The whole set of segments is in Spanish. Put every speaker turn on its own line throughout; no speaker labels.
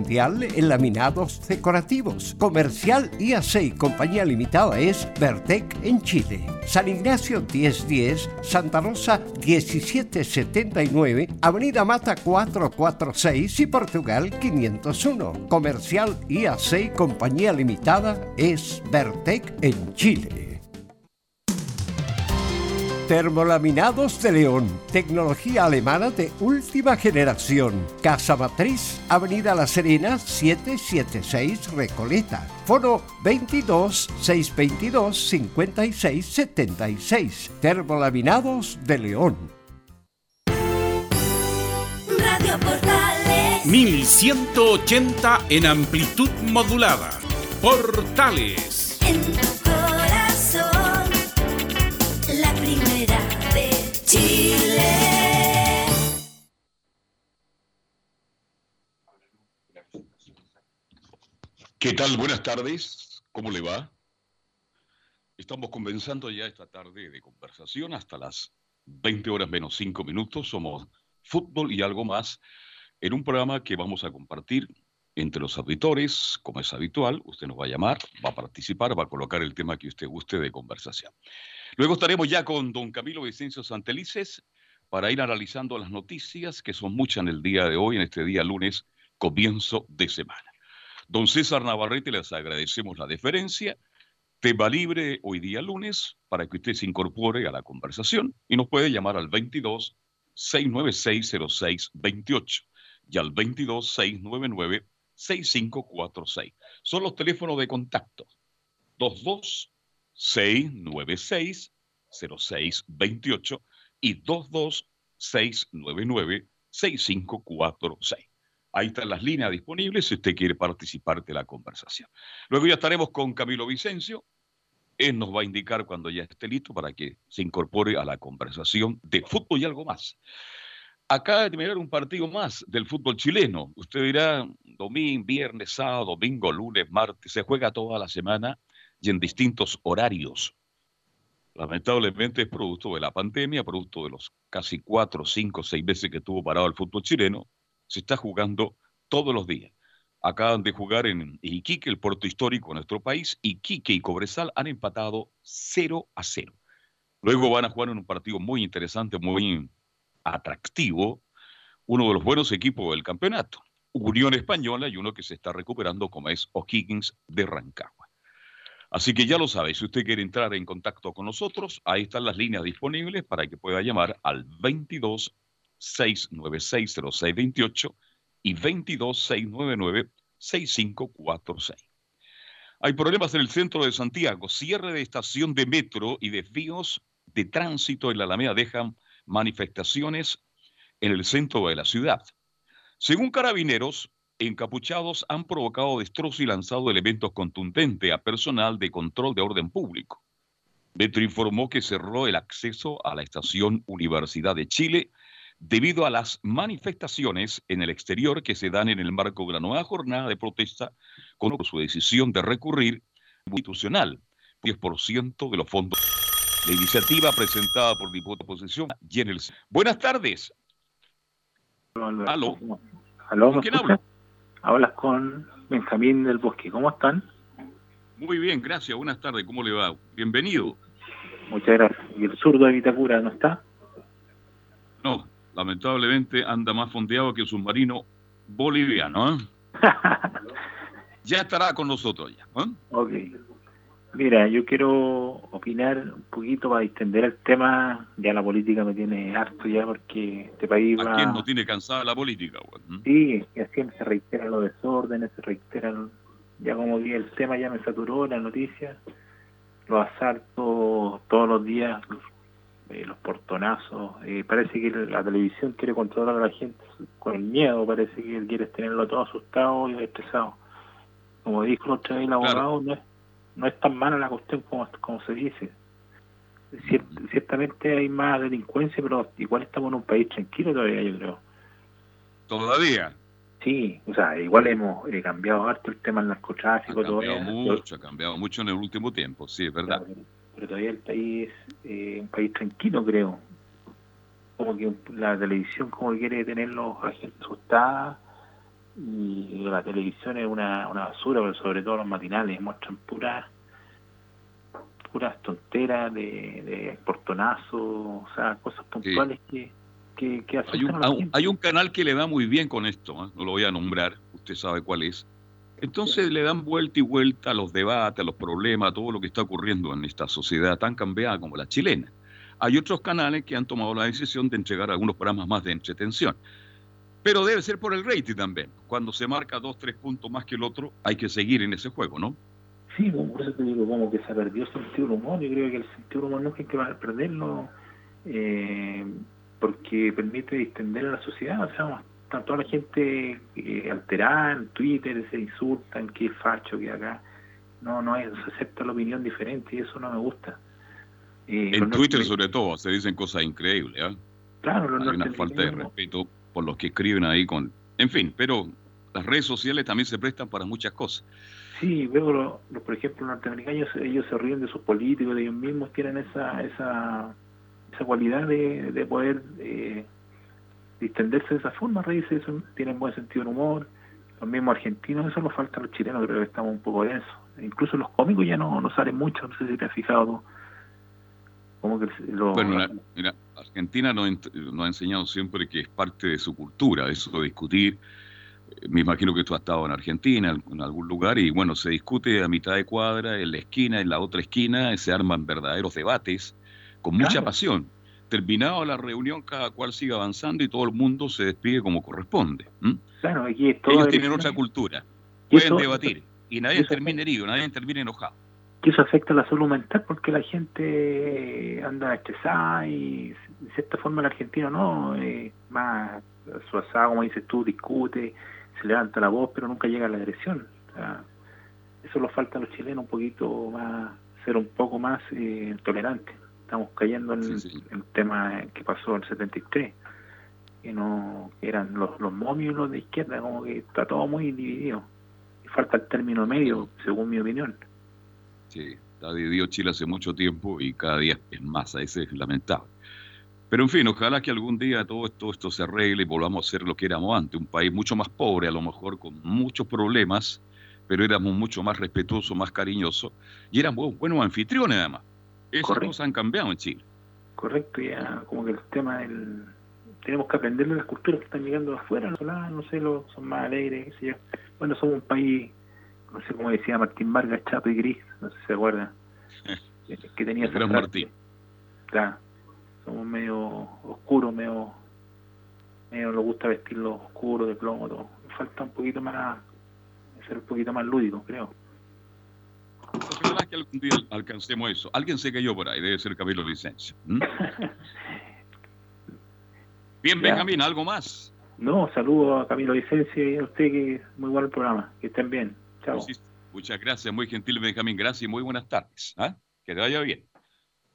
mundial en laminados decorativos. Comercial IAC Compañía Limitada es Vertec en Chile. San Ignacio 1010, Santa Rosa 1779, Avenida Mata 446 y Portugal 501. Comercial IAC y Compañía Limitada es Vertec en Chile. Termolaminados de León, tecnología alemana de última generación. Casa Matriz, Avenida La Serena, 776 Recoleta. Foro 22 622 56 76. Termolaminados de León.
Radio Portales
1180 en amplitud modulada. Portales.
en
¿Qué tal? Buenas tardes. ¿Cómo le va? Estamos comenzando ya esta tarde de conversación hasta las 20 horas menos 5 minutos. Somos fútbol y algo más en un programa que vamos a compartir entre los auditores, como es habitual. Usted nos va a llamar, va a participar, va a colocar el tema que usted guste de conversación. Luego estaremos ya con don Camilo Vicencio Santelices para ir analizando las noticias, que son muchas en el día de hoy, en este día lunes, comienzo de semana. Don César Navarrete, les agradecemos la deferencia. Tema libre hoy día lunes para que usted se incorpore a la conversación y nos puede llamar al 22 696 0628 y al 22 699 6546. Son los teléfonos de contacto. 22 696 0628 y 22 699 6546. Ahí están las líneas disponibles si usted quiere participar de la conversación. Luego ya estaremos con Camilo Vicencio. Él nos va a indicar cuando ya esté listo para que se incorpore a la conversación de fútbol y algo más. Acaba de terminar un partido más del fútbol chileno. Usted dirá domingo, viernes, sábado, domingo, lunes, martes. Se juega toda la semana y en distintos horarios. Lamentablemente es producto de la pandemia, producto de los casi cuatro, cinco, seis meses que tuvo parado el fútbol chileno se está jugando todos los días. Acaban de jugar en Iquique, el puerto histórico de nuestro país. Iquique y Cobresal han empatado 0 a 0. Luego van a jugar en un partido muy interesante, muy atractivo, uno de los buenos equipos del campeonato. Unión Española y uno que se está recuperando como es O'Higgins de Rancagua. Así que ya lo sabe, si usted quiere entrar en contacto con nosotros, ahí están las líneas disponibles para que pueda llamar al 22 696-0628 y 22-699-6546. Hay problemas en el centro de Santiago. Cierre de estación de metro y desvíos de tránsito en la Alameda dejan manifestaciones en el centro de la ciudad. Según carabineros, encapuchados han provocado destrozos y lanzado elementos contundentes a personal de control de orden público. Metro informó que cerró el acceso a la estación Universidad de Chile debido a las manifestaciones en el exterior que se dan en el marco de la nueva jornada de protesta con su decisión de recurrir institucional 10% de los fondos. La iniciativa presentada por diputado de oposición y en el... Buenas tardes. Aló.
¿Aló?
¿Con
¿me
quién
escucha?
hablo?
Hablas con Benjamín del Bosque. ¿Cómo están?
Muy bien, gracias. Buenas tardes. ¿Cómo le va? Bienvenido.
Muchas gracias. ¿Y el zurdo de Vitacura no está?
No, lamentablemente anda más fondeado que el submarino boliviano. ¿eh? Ya estará con nosotros ya. ¿eh?
ok. Mira, yo quiero opinar un poquito para distender el tema. Ya la política me tiene harto ya porque este país
¿A
va...
quién no tiene cansada la política? güey? ¿Mm?
Sí, siempre se reiteran los desórdenes, se reiteran... Ya como vi el tema ya me saturó la noticia. Los asaltos todos los días, eh, los portonazos. Eh, parece que la televisión quiere controlar a la gente con el miedo. Parece que quiere tenerlo todo asustado y estresado. Como dijo otra vez el abogado, no, es, no es tan mala la cuestión como, como se dice. Cier- ciertamente hay más delincuencia, pero igual estamos en un país tranquilo todavía, yo creo.
Todavía.
Sí, o sea, igual hemos eh, cambiado harto el tema del
Ha
narcotráfico,
cambiado
todavía,
mucho, ha cambiado mucho en el último tiempo, sí, es verdad.
Pero todavía el país es eh, un país tranquilo, creo. Como que la televisión como que quiere tener los agentes asustados y la televisión es una, una basura, pero sobre todo los matinales muestran puras puras tonteras de, de portonazos, o sea, cosas puntuales que, que, que
hay un,
asustan a la
hay un-
gente.
hay un canal que le da muy bien con esto, ¿eh? no lo voy a nombrar, usted sabe cuál es. Entonces le dan vuelta y vuelta a los debates, a los problemas, a todo lo que está ocurriendo en esta sociedad tan cambiada como la chilena. Hay otros canales que han tomado la decisión de entregar algunos programas más de entretención. Pero debe ser por el rating también. Cuando se marca dos, tres puntos más que el otro, hay que seguir en ese juego, ¿no?
Sí, como por eso te digo, como que se perdió el sentido del humor. Yo creo que el sentido del humor nunca hay que perderlo eh, porque permite distender a la sociedad. O sea, está toda la gente eh, alterada en Twitter, se insultan, que facho, que acá. No, no es, se acepta la opinión diferente y eso no me gusta. Eh,
En Twitter sobre todo se dicen cosas increíbles. ¿ah?
Claro,
Hay una falta de respeto por los que escriben ahí con... En fin, pero las redes sociales también se prestan para muchas cosas.
Sí, veo, lo- lo- por ejemplo, los norteamericanos, ellos se ríen de sus políticos, de ellos mismos, tienen esa esa, esa cualidad de, de poder eh, distenderse de esa forma, reírse, de eso, tienen buen sentido del humor. Los mismos argentinos, eso nos falta a los chilenos, creo que estamos un poco densos. Incluso los cómicos ya no, no salen mucho, no sé si te has fijado tú. Como que los,
Bueno, mira, Argentina nos, nos ha enseñado siempre que es parte de su cultura, eso de discutir. Eh, Me imagino que tú has estado en Argentina, en en algún lugar, y bueno, se discute a mitad de cuadra, en la esquina, en la otra esquina, se arman verdaderos debates con mucha
Claro.
pasión. Terminado la reunión, cada cual sigue avanzando y todo el mundo se despide como corresponde.
claro, aquí es todo
Ellos tienen otra cultura, pueden
eso-
debatir, y nadie termina herido, nadie termina enojado.
que eso afecta a la salud mental porque la gente anda estresada y de cierta forma el argentino no, eh, más suazado, como dices tú, discute, se levanta la voz, pero nunca llega a la agresión. O sea, eso lo falta a los chilenos un poquito más, ser un poco más eh, tolerantes. Estamos cayendo en
Sí, sí.
el tema que pasó en el 73, que no eran los, los momios y los de izquierda, como que está todo muy dividido. Y falta el término medio, según mi opinión.
Sí, está dividido Chile hace mucho tiempo y cada día es más, ese es lamentable. Pero en fin, ojalá que algún día todo esto, esto se arregle y volvamos a ser lo que éramos antes, un país mucho más pobre, a lo mejor con muchos problemas, pero éramos mucho más respetuosos, más cariñosos y éramos buenos anfitriones además. Esas
Correcto.
cosas han cambiado en Chile.
correcto ya como que el tema del tenemos que aprender de las culturas que están llegando de afuera los venezolanos, no sé lo, son más alegres qué sé yo bueno somos un país no sé cómo decía Martín Vargas Chapo y Gris no sé si se acuerdan que- que tenía
El gran. Martín.
claro somos medio oscuros medio medio nos gusta vestirlo oscuro de plomo todo falta un poquito más ser un poquito más lúdico creo
Ojalá que algún día alcancemos eso. Alguien se cayó por ahí, debe ser Camilo Licencia. ¿m? Bien,
Ya.
Benjamín, ¿algo más?
no saludo a Camilo Vicencia y a usted que muy bueno el programa que estén bien chao
Sí, Muchas gracias, muy gentil Benjamín. Gracias y muy buenas tardes. ¿ah? Que te vaya bien.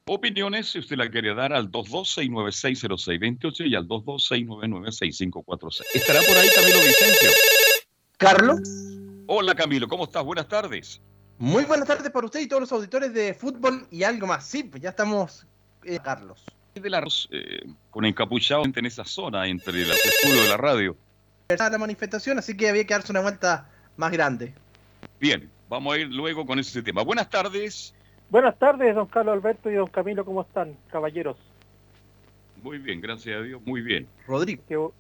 Opiniones, si usted la quiere dar al 226960628 y al 226996546. ¿Estará por ahí Camilo Vicencio?
Carlos,
Hola Camilo, ¿cómo estás? Buenas tardes.
Muy buenas tardes para usted y todos los auditores de fútbol y algo más. Sí, pues ya estamos, eh, Carlos.
De la, eh, con encapuchado en esa zona entre los estudios de la radio.
Era la manifestación, así que había que darse una vuelta más grande.
Bien, vamos a ir luego con ese tema. Buenas tardes.
Buenas tardes, don Carlos Alberto y don Camilo, ¿cómo están, caballeros?
Muy bien, gracias a Dios, muy bien.
Rodrigo.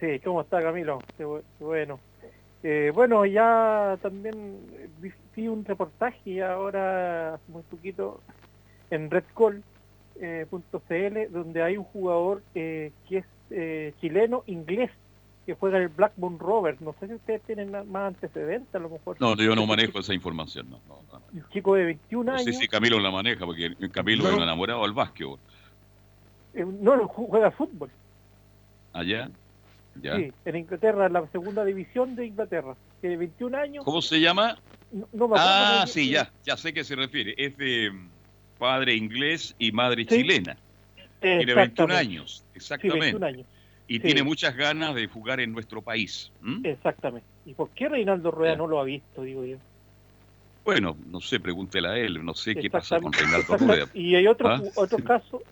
Sí, ¿cómo está Camilo? Qué bueno. Eh, bueno, ya también vi, vi un reportaje ahora, hace muy poquito, en redcall.cl, donde hay un jugador eh, que es eh, chileno, inglés, que juega el Blackburn Rovers. No sé si ustedes tienen más antecedentes, a lo mejor.
No, yo no manejo esa información. No, no, no.
Un chico de 21
No sé
años.
si Camilo la maneja, porque Camilo es un enamorado del básquetbol.
eh, no, no, ju- juega fútbol.
Allá, ya.
Sí, en Inglaterra, en la segunda división de Inglaterra. Tiene 21 años.
¿Cómo se llama?
No, no me acuerdo
Ah, sí, ya, ya sé qué se refiere. Es de mm, padre inglés y madre
Sí,
chilena. Tiene 21
Exactamente.
años,
Sí,
exactamente.
21 años.
y
sí.
tiene muchas ganas de jugar en nuestro país.
Exactamente. ¿Y por qué Reinaldo Rueda
Ya.
no lo ha visto, digo yo?
Bueno, no sé, pregúntele a él, no sé qué pasa con. Reinaldo. Rueda.
Y hay otro,
¿Ah?
otro caso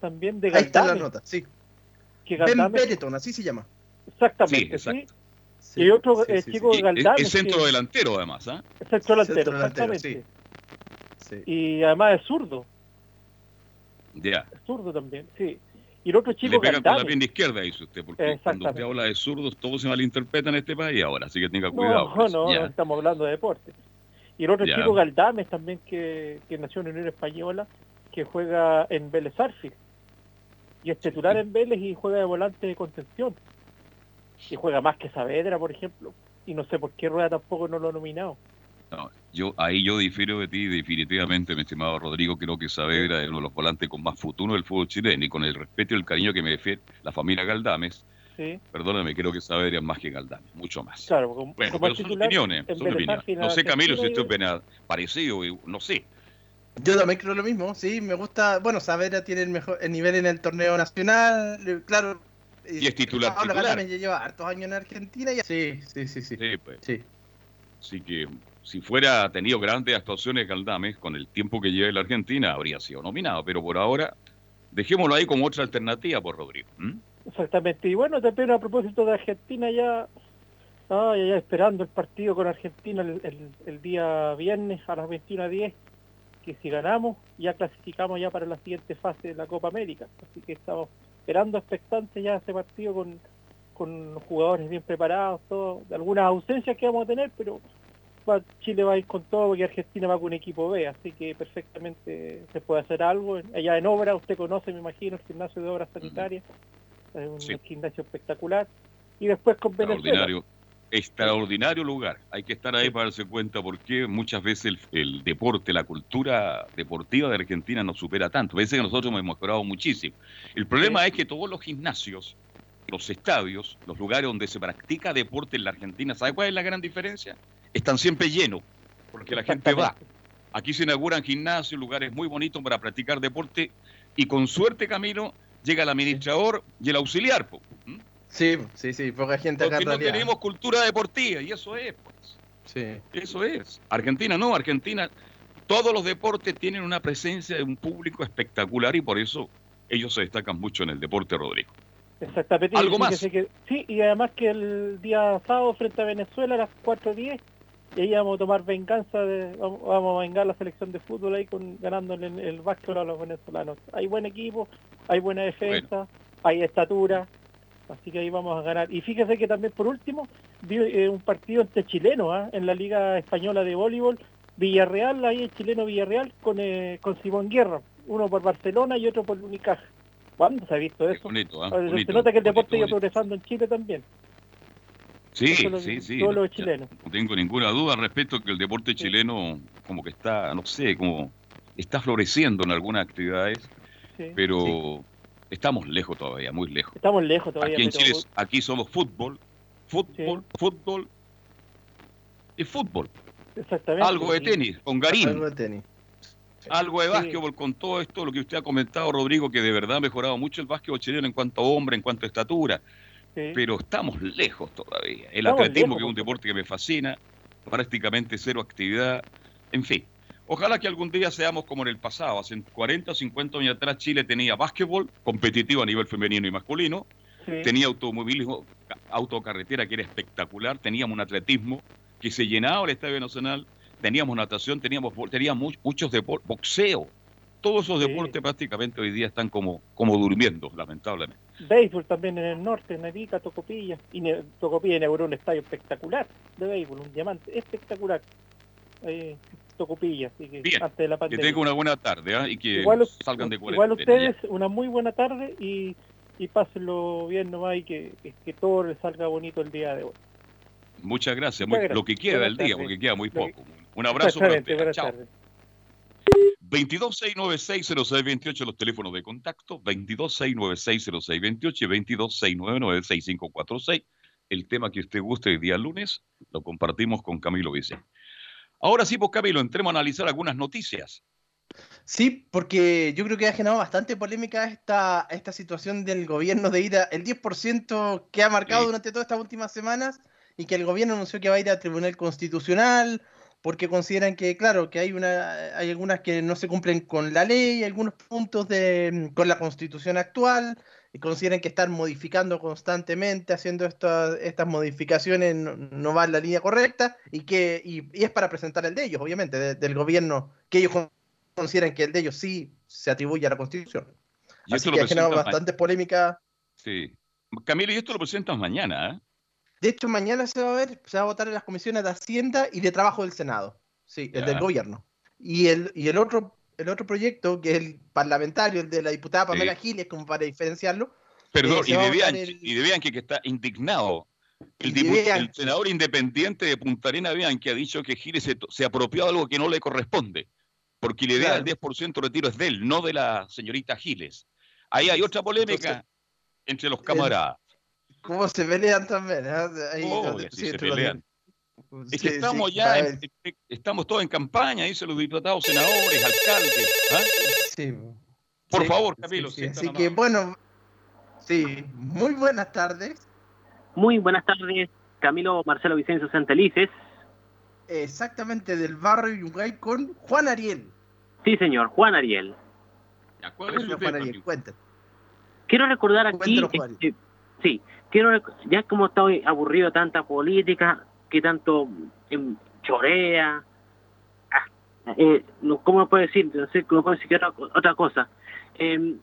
también de
Ahí está la
Galdame.
nota, sí.
Que
Ben
Galdame,
Bereton, así se llama.
Sí,
exactamente, sí,
exacto.
y otro
sí,
eh,
sí,
chico
sí.
Galdame.
es, es centro
que-
delantero además, ¿ah?
es centro delantero,
Centro delantero,
exactamente.
Sí.
Y además es zurdo,
Ya.
es zurdo también, sí. Y el otro
Le
chico
pega con la
Galdame.
pierna izquierda, dice usted, porque cuando usted habla de zurdos, todo se malinterpreta en este país ahora, así que tenga cuidado.
no, no estamos hablando de deporte. Y el otro
Ya.
chico Galdames también que, que nació en Unión Española, que juega en Vélez Arfield. Y es titular en Vélez y juega de volante de contención. Y juega más que Saavedra, por ejemplo. Y no sé por qué Rueda tampoco no lo ha nominado.
No, yo, ahí yo difiero de ti definitivamente, mi estimado Rodrigo. Creo que Saavedra es uno de los volantes con más futuro del fútbol chileno y con el respeto y el cariño que me defiende la familia Galdames.
Sí,
Perdóname, creo que Saavedra es más que Galdames, mucho más.
claro. Como,
Bueno,
como
pero
es
son
titular
opiniones, son opiniones. No sé, Camilo, si
Argentina,
esto es pena- parecido, y- no sé.
Yo también creo lo mismo, sí, me gusta, bueno, Saavedra tiene el mejor el nivel en el torneo nacional, eh, claro.
Y es titular.
Galdames ya lleva hartos años en Argentina y sí, sí, sí, sí.
Sí, pues.
sí.
Así que si fuera tenido grandes actuaciones Galdames, con el tiempo que lleva en la Argentina, habría sido nominado. Pero por ahora, dejémoslo ahí como otra alternativa, por Rodrigo. ¿m?
Exactamente. Y bueno, también a propósito de Argentina, ya, ah, ya, ya esperando el partido con Argentina el, el- el día viernes a las 21.10, que si ganamos, ya clasificamos ya para la siguiente fase de la Copa América. Así que estamos esperando expectantes ya ese partido con, con jugadores bien preparados, todo, de algunas ausencias que vamos a tener, pero Chile va a ir con todo porque Argentina va con un equipo B, así que perfectamente se puede hacer algo. Allá en obra, usted conoce, me imagino, el gimnasio de obras sanitarias, es un
Sí.
gimnasio espectacular. Y después con Venezuela.
Extraordinario, lugar. Hay que estar ahí para darse cuenta porque muchas veces el, el deporte, la cultura deportiva de Argentina nos supera tanto. Parece que nosotros hemos mejorado muchísimo. El problema es que todos los gimnasios, los estadios, los lugares donde se practica deporte en la Argentina, ¿sabe cuál es la gran diferencia? Están siempre llenos, porque la gente va. Aquí se inauguran gimnasios, lugares muy bonitos para practicar deporte y con suerte, Camilo, llega el administrador y el auxiliar. ¿Mm?
Sí, sí, sí, poca gente acá
Porque no
realidad.
tenemos cultura deportiva y eso es, pues.
Sí.
Eso es. Argentina no, Argentina, todos los deportes tienen una presencia de un público espectacular y por eso ellos se destacan mucho en el deporte, Rodrigo.
Exactamente.
¿Algo más?
que- sí, y además que el día sábado frente a Venezuela a las 4.10, y ahí vamos a tomar venganza, de, vamos, vamos a vengar la selección de fútbol ahí con ganándole el, el básquetbol a los venezolanos. Hay buen equipo, hay buena defensa, hay estatura, así que ahí vamos a ganar. Y fíjese que también por último, vi eh, un partido entre chilenos ¿ah? en la Liga Española de Voleibol, Villarreal, ahí el chileno Villarreal con, eh, con Simón Guerra, uno por Barcelona y otro por Unicaja. ¿Cuándo se ha visto
Es
eso?
bonito, ¿ah?
A ver,
Bonito,
se nota que el
bonito,
deporte iba
bonito.
progresando en Chile también.
Sí, sí, sí.
todo lo
no,
de chileno.
No tengo ninguna duda al respecto que el deporte chileno como que está, no sé, como está floreciendo en algunas actividades,
Sí.
pero estamos lejos todavía, muy lejos.
Estamos lejos todavía.
Aquí en
pero-
Chile, aquí somos fútbol, fútbol, fútbol y fútbol.
Exactamente.
Algo de tenis, con Garín.
Algo de tenis.
Algo de
Sí.
básquetbol con todo esto, lo que usted ha comentado, Rodrigo, que de verdad ha mejorado mucho el básquetbol chileno en cuanto a hombre, en cuanto a estatura,
sí.
pero estamos lejos todavía. El
Estamos
atletismo,
lejos,
que es un
por
deporte que me fascina, prácticamente cero actividad, en fin. Ojalá que algún día seamos como en el pasado. Hace 40 o 50 años atrás Chile tenía básquetbol competitivo a nivel femenino y masculino,
Sí.
tenía automovilismo, ca- autocarretera que era espectacular, teníamos un atletismo que se llenaba el Estadio Nacional, teníamos natación, teníamos, teníamos mu- muchos deportes, boxeo. Todos esos
Sí.
deportes prácticamente hoy día están como, como durmiendo, lamentablemente.
Béisbol también en el norte, en Arica, Tocopilla. Y ne- Tocopilla inauguró un estadio espectacular de béisbol, un diamante espectacular. Ahí, Tocopilla, así que
Bien,
antes de la
Que tengan una buena tarde ¿ah? y que
igual,
salgan de
igual
cuarentena. ya.
ustedes, una muy buena tarde y, y pásenlo bien nomás y que, que, todo les salga bonito el día de hoy.
Muchas gracias. Muy-
gracias.
lo que queda del
Buenas
día, porque queda muy poco. Un abrazo para ustedes. Chao.
tardes.
226960628 los teléfonos de contacto, 226960628 y 226996546. El tema que usted guste el día lunes lo compartimos con Camilo Vicente. Ahora sí, pues Camilo, entremos a analizar algunas noticias.
Sí, porque yo creo que ha generado bastante polémica esta, esta situación del gobierno de ir a el 10% que ha marcado
Sí.
durante todas estas últimas semanas y que el gobierno anunció que va a ir al Tribunal Constitucional porque consideran que, claro, que hay, una, hay algunas que no se cumplen con la ley, algunos puntos de, con la constitución actual y consideran que están modificando constantemente, haciendo estas estas modificaciones no, no va en la línea correcta y que y, y es para presentar el de ellos, obviamente, de- del gobierno, que ellos con- consideran que el de ellos sí se atribuye a la Constitución.
Y
Así que ha generado bastante polémica.
Sí. Camilo, y esto lo presentas mañana, ¿eh?
De hecho, mañana se va a ver, se va a votar en las comisiones de Hacienda y de Trabajo del Senado. Sí, el
Ya.
del gobierno. Y el, y el otro, el otro proyecto, que es el parlamentario, el de la diputada Pamela Giles, como para diferenciarlo,
Perdón,
Eh,
y, de Bianchi,
el-
y de Bianchi, que está indignado. El,
Y de
dipu- el senador independiente de Punta Arena, Bianchi, ha dicho que Giles se, se apropió de algo que no le corresponde, porque la idea
Claro.
del 10% de retiro es de él, no de la señorita Giles. Ahí hay otra polémica
Entonces,
entre los camaradas.
¿cómo se pelean también? ah? Ahí,
Oh,
sí,
se pelean.
Dos.
Es que
Sí,
estamos
sí,
ya, en- en- estamos todos en campaña, dicen los diputados, senadores, alcaldes. ¿ah?
sí.
Por
Sí,
favor, Camilo.
Así que bueno, sí, muy buenas tardes.
Muy buenas tardes, Camilo Marcelo Vicencio Santelices.
Exactamente del barrio Yungay con Juan Ariel.
Sí, señor, Juan Ariel.
Ya, ¿Cuál es su
Juan Ariel, cuéntanos.
Quiero recordar aquí,
Cuéntanos, Juan.
este, sí, quiero ya como estoy aburrido de tanta política, que tanto em, chorea, ah, eh, no, ¿cómo lo puedo decir? No sé cómo puedo decir otra, otra cosa. Em,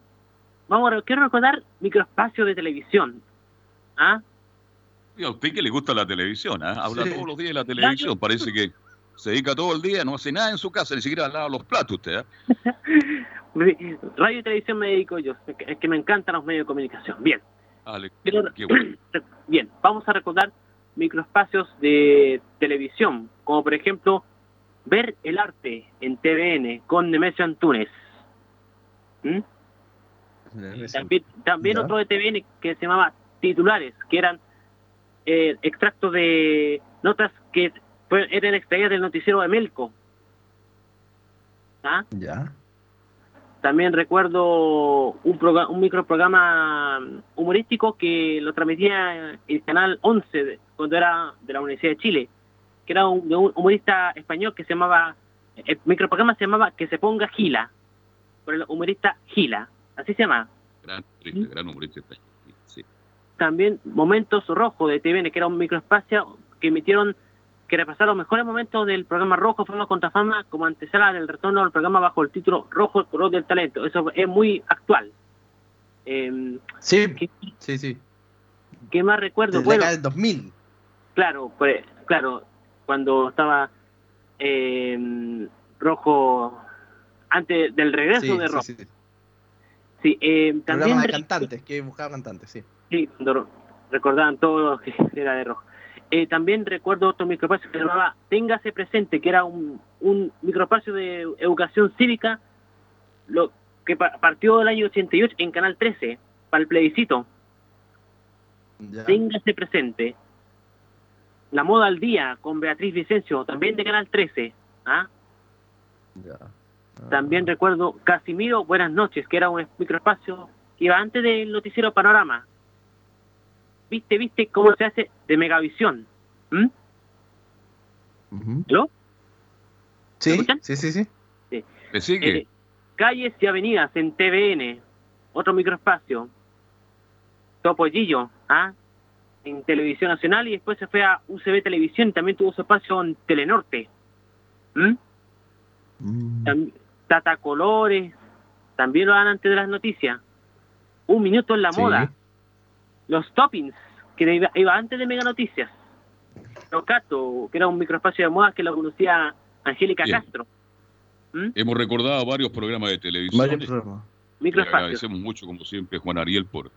vamos, quiero recordar microespacio de televisión. ¿Ah?
Y a usted que le gusta la televisión, ¿ah? habla
Sí.
todos los días de la televisión, parece que se dedica todo el día, no hace nada en su casa, ni siquiera lava los platos usted. ¿ah?
Radio y televisión me dedico yo, es que- me encantan los medios de comunicación. Bien.
Ale,
Quiero-
qué bueno.
Bien, vamos a recordar microespacios de televisión, como por ejemplo ver el arte en TVN con Nemesio Antunes. ¿Mm? También, otro de TVN que se llamaba Titulares, que eran eh, extractos de notas que fue- eran extraídas del noticiero de Melco. ¿Ah?
Ya.
También recuerdo un, un microprograma humorístico que lo transmitía el canal 11 de- cuando era de la Universidad de Chile, que era un, de un humorista español que se llamaba, el microprograma se llamaba Que se ponga Gila, por el humorista Gila, así se llama.
Gran humorista, gran humorista. Sí.
También Momentos Rojos de TVN, que era un microespacio que emitieron, que repasaron los mejores momentos del programa Rojo, Fama contra Fama, como antesala del retorno del programa bajo el título Rojo, el color del talento. Eso es muy actual. Eh,
Sí,
¿qué,
sí, sí.
qué más recuerdo?
Desde
Bueno,
acá del 2000.
Claro, pues, claro, cuando estaba eh, Rojo, antes del regreso
Sí,
de Rojo.
sí, sí.
Sí, eh, también
Programa de cantantes, que buscaba cantantes, sí.
Sí, cuando recordaban todo lo que era de rojo. Eh, también recuerdo otro microespacio que se llamaba Téngase Presente, que era un, un microespacio de educación cívica lo que pa- partió del año 88 en Canal 13, para el plebiscito.
Ya.
Téngase Presente. La moda al día con Beatriz Vicencio, también de Canal 13. ¿ah?
Ya.
También recuerdo Casimiro Buenas noches, que era un microespacio que iba antes del noticiero Panorama. ¿Viste, viste cómo se hace de Megavisión? ¿Mm?
Ujú.
¿Aló?
Sí, sí, sí, sí.
¿Me sigue?
Eh, calles y avenidas en TVN, otro microespacio. Topollillo, ¿ah? En Televisión Nacional y después se fue a UCB Televisión y también tuvo su espacio en Telenorte. ¿Mm?
Mm.
Tata Colores, también lo dan antes de las noticias. Un minuto en la
Sí.
moda. Los toppings, que iba, iba antes de Mega Noticias. Locato, que era un microespacio de moda que lo conocía Angélica
Bien.
Castro. ¿Mm?
Hemos recordado varios programas de televisión.
Varios programas.
Le
Microespacio.
agradecemos mucho, como siempre, Juan Ariel, por,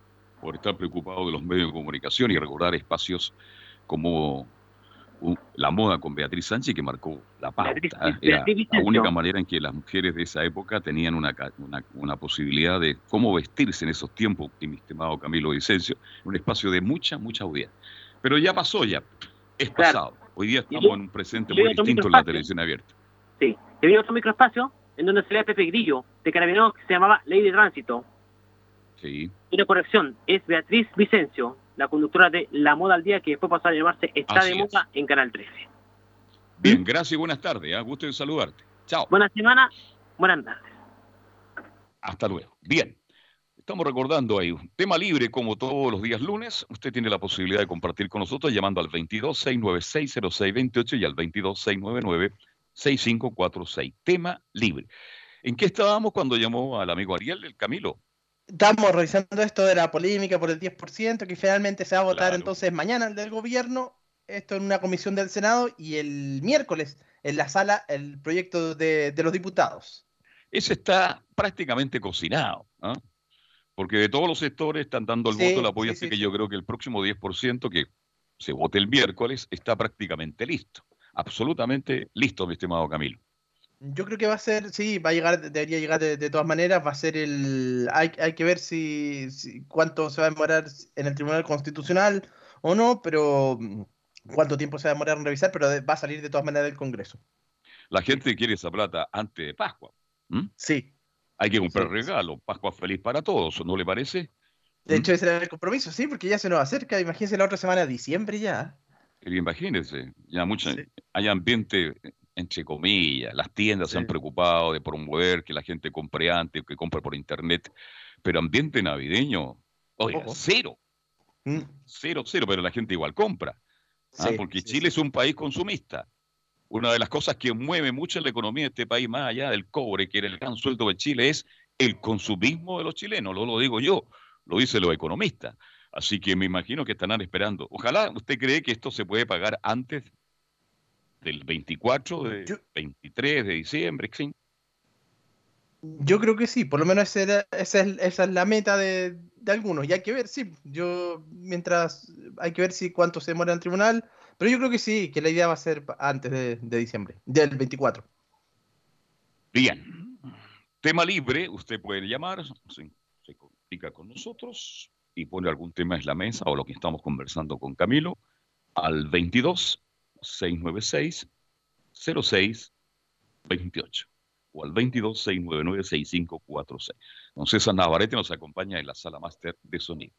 por estar preocupado de los medios de comunicación y recordar espacios como la moda con Beatriz Sánchez, que marcó la pauta. La única manera en que las mujeres de esa época tenían una, una, una posibilidad de cómo vestirse en esos tiempos, mi estimado Camilo Vicencio, un espacio de mucha, mucha audiencia. Pero ya pasó ya, es
Claro.
pasado. Hoy día
Y
estamos
yo-
en un presente
y yo
muy distinto en la televisión abierta.
Sí. Y había otro microespacio en donde salía Pepe Grillo, de Carabineros, que se llamaba Ley de Tránsito.
Sí.
Y una corrección, es Beatriz Vicencio, la conductora de La Moda al Día, que después pasó a llamarse Está
Así
de
es.
Moda en Canal 13.
Bien, gracias y buenas tardes. ¿eh? Gusto en saludarte. Chao.
Buena semana, buenas tardes.
Hasta luego. Bien. Estamos recordando ahí, tema libre como todos los días lunes. Usted tiene la posibilidad de compartir con nosotros llamando al 22-696-0628 y al 22-699-6546. Tema libre. ¿En qué estábamos cuando llamó al amigo Ariel, el Camilo?
Estamos revisando esto de la polémica por el 10%, que finalmente se va a votar
Claro.
entonces mañana el del gobierno, esto en una comisión del Senado, y el miércoles en la sala el proyecto de, de los diputados.
Ese está prácticamente cocinado, ¿ah? porque de todos los sectores están dando el
Sí,
voto, el apoyo,
sí,
así
sí,
que yo creo que el próximo 10% que se vote el miércoles está prácticamente listo. Absolutamente listo, mi estimado Camilo.
Yo creo que va a ser, sí, va a llegar, debería llegar de, de todas maneras, va a ser el, hay, hay que ver si, si- cuánto se va a demorar en el Tribunal Constitucional o no, pero mm, cuánto tiempo se va a demorar en revisar, pero va a salir de todas maneras del Congreso.
La gente quiere esa plata antes de Pascua.
Sí,
Hay que comprar
Sí,
regalos. Pascua feliz para todos, ¿no le parece?
de
¿Mm?
hecho ese era el compromiso, sí, porque ya se nos acerca, imagínense la otra semana, diciembre ya.
Y imagínense, ya mucha,
Sí.
hay ambiente, entre comillas, las tiendas se han preocupado de promover que la gente compre antes, que compre por internet, pero ambiente navideño,
Poco.
cero,
Mm,
cero, cero, pero la gente igual compra, ¿ah? porque
sí,
Chile es un país consumista. Una de las cosas que mueve mucho la economía de este país, más allá del cobre, que era el gran sueldo de Chile, es el consumismo de los chilenos, no lo digo yo, lo dicen los economistas. Así que me imagino que estarán esperando. Ojalá usted cree que esto se puede pagar antes del 24, de
Yo-
23 de diciembre, en fin.
Yo creo que sí, por lo menos esa, era- esa es, esa es la meta de, de algunos. Y hay que ver, sí, yo mientras hay que ver si cuánto se demora en el tribunal, pero yo creo que sí, que la idea va a ser antes de, de diciembre, del 24.
Bien. Tema libre, usted puede llamar, se, se comunica con nosotros y pone algún tema en la mesa o lo que estamos conversando con Camilo al 22 696 06 28 o al 22 699 6546. Don César Navarrete nos acompaña en la sala máster de sonido.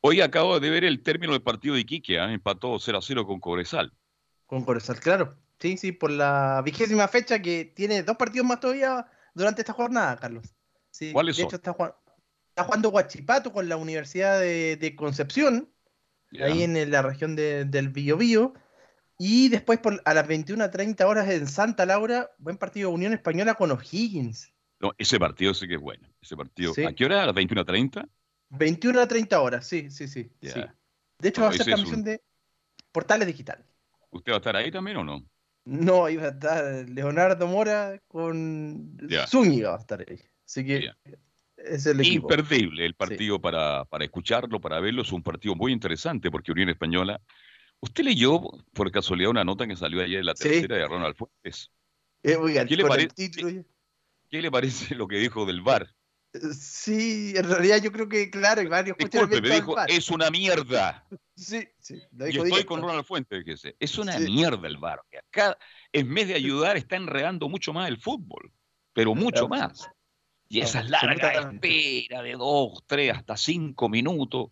Hoy acabo de ver el término del partido de Iquique, ¿ah? empató 0 a 0 con Cobresal.
Con Corozal, claro. Sí, sí, por la vigésima fecha que tiene dos partidos más todavía durante esta jornada, Carlos. Sí,
¿Cuáles
de
son?
hecho está, jugando, está jugando Guachipato con la Universidad de, de Concepción, ahí en la región de- del Biobío. Y después por, a las 21.30 horas en Santa Laura, buen partido de Unión Española con O'Higgins.
No, ese partido sí que es bueno. Ese partido,
Sí.
¿a qué hora? ¿A las 21.30?
21 a 30 horas, sí, sí, sí. De hecho,
No,
va a ser transmisión
un-
de Portales Digital.
¿Usted va a estar ahí también o no?
No, iba a estar Leonardo Mora con
Ya.
Zúñiga, va a estar ahí. Así que es el equipo.
Imperdible el partido para, para escucharlo, para verlo. Es un partido muy interesante porque Unión Española. ¿Usted leyó por casualidad una nota que salió ayer en la
Sí.
tercera de Ronald Fuentes?
Eh, oigan,
¿Qué le parece?
título
¿Qué le parece lo que dijo del VAR?
Sí, en realidad yo creo que, claro, hay varios
Disculpe, me dijo, es una mierda.
Sí, sí, lo
Y estoy con Ronald Fuentes, fíjese. Es una
Sí.
mierda el VAR. Acá, en vez de ayudar, está enredando mucho más el fútbol. Pero mucho
Claro.
más. Y esas largas espera de dos, tres, hasta cinco minutos.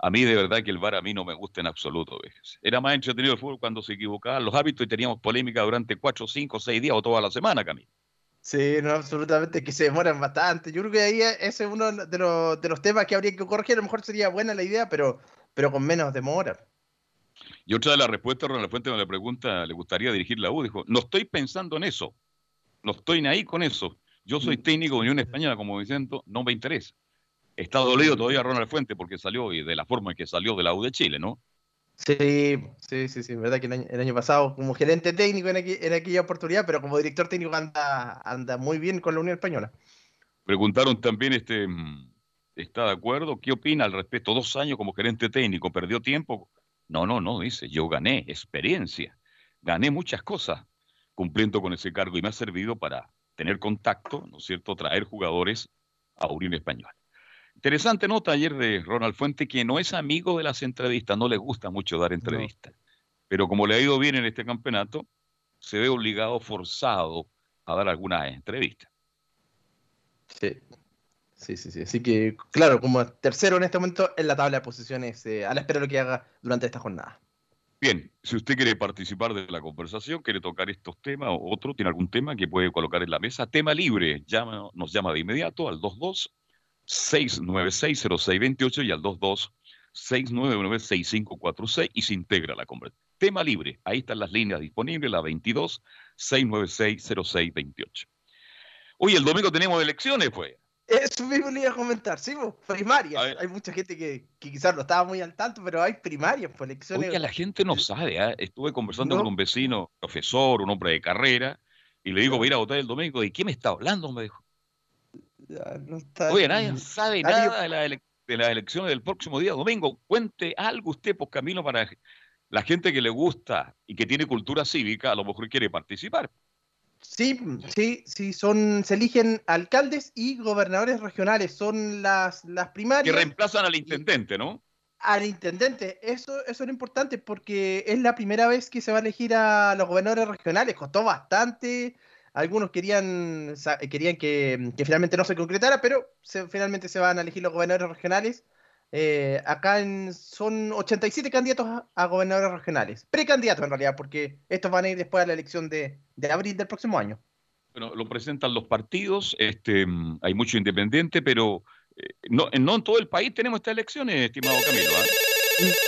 A mí de verdad que el VAR a mí no me gusta en absoluto. Era más entretenido el fútbol cuando se equivocaban los hábitos y teníamos polémica durante cuatro, cinco, seis días o toda la semana, Camilo.
Sí, no, absolutamente, que se demoran bastante. Yo creo que ahí ese es uno de los, de los temas que habría que corregir. A lo mejor sería buena la idea, pero, pero con menos demora.
Y otra de las respuestas, Ronald Fuentes me le pregunta, ¿le gustaría dirigir la U? Dijo, no estoy pensando en eso. No estoy ni ahí con eso. Yo soy técnico de Unión Española, como diciendo, no me interesa. Está dolido todavía Ronald Fuentes porque salió y de la forma en que salió de la U de Chile, ¿no?
Sí, sí, sí, sí, verdad que el año, el año pasado como gerente técnico en, aqu- en aquella oportunidad, pero como director técnico anda, anda muy bien con la Unión Española.
Preguntaron también, este, ¿está de acuerdo? ¿Qué opina al respecto? Dos años como gerente técnico, ¿perdió tiempo? No, no, no, dice, yo gané experiencia, gané muchas cosas cumpliendo con ese cargo y me ha servido para tener contacto, ¿no es cierto?, traer jugadores a Unión Española. Interesante nota ayer de Ronald Fuente, que no es amigo de las entrevistas, no le gusta mucho dar entrevistas, pero como le ha ido bien en este campeonato, se ve obligado, forzado a dar algunas entrevistas.
Sí. Sí, sí, sí. Así que, claro, como tercero en este momento en la tabla de posiciones, eh, a la espera de lo que haga durante esta jornada.
Bien, si usted quiere participar de la conversación, quiere tocar estos temas o otro, tiene algún tema que puede colocar en la mesa, tema libre, llama, nos llama de inmediato al 22 696-0628 y al 22-699-6546 y se integra la conversación. Tema libre, ahí están las líneas disponibles, la 22-696-0628. Oye, el domingo tenemos elecciones, pues.
Eso mismo le iba a comentar, sí, pues, primarias. Hay mucha gente que, que quizás no estaba muy al tanto, pero hay primarias, pues elecciones.
Oye, la gente no sabe, ¿ah? estuve conversando
No.
con un vecino, profesor, un hombre de carrera, y le digo, voy a ir a votar el domingo, ¿y qué me está hablando? Me dijo.
No está-
Oye, nadie sabe
Nadie-
nada de, la ele- de las elecciones del próximo día domingo. Cuente algo usted, pues Camilo, para la gente que le gusta y que tiene cultura cívica, a lo mejor quiere participar.
Sí, sí, sí, son, se eligen alcaldes y gobernadores regionales, son las, las
Que
primarias
reemplazan al intendente, ¿no?
al intendente. Eso, eso era importante porque es la primera vez que se va a elegir a los gobernadores regionales. Costó bastante. Algunos querían, querían que, que finalmente no se concretara, pero se- finalmente se van a elegir los gobernadores regionales. Eh, acá en- son 87 candidatos a, a gobernadores regionales. Precandidatos en realidad, porque estos van a ir después a la elección de, de abril del próximo año.
Bueno, lo presentan los partidos, este, mm, hay mucho independiente, pero eh, no, no en todo el país tenemos estas elecciones, estimado Camilo. ¿ah?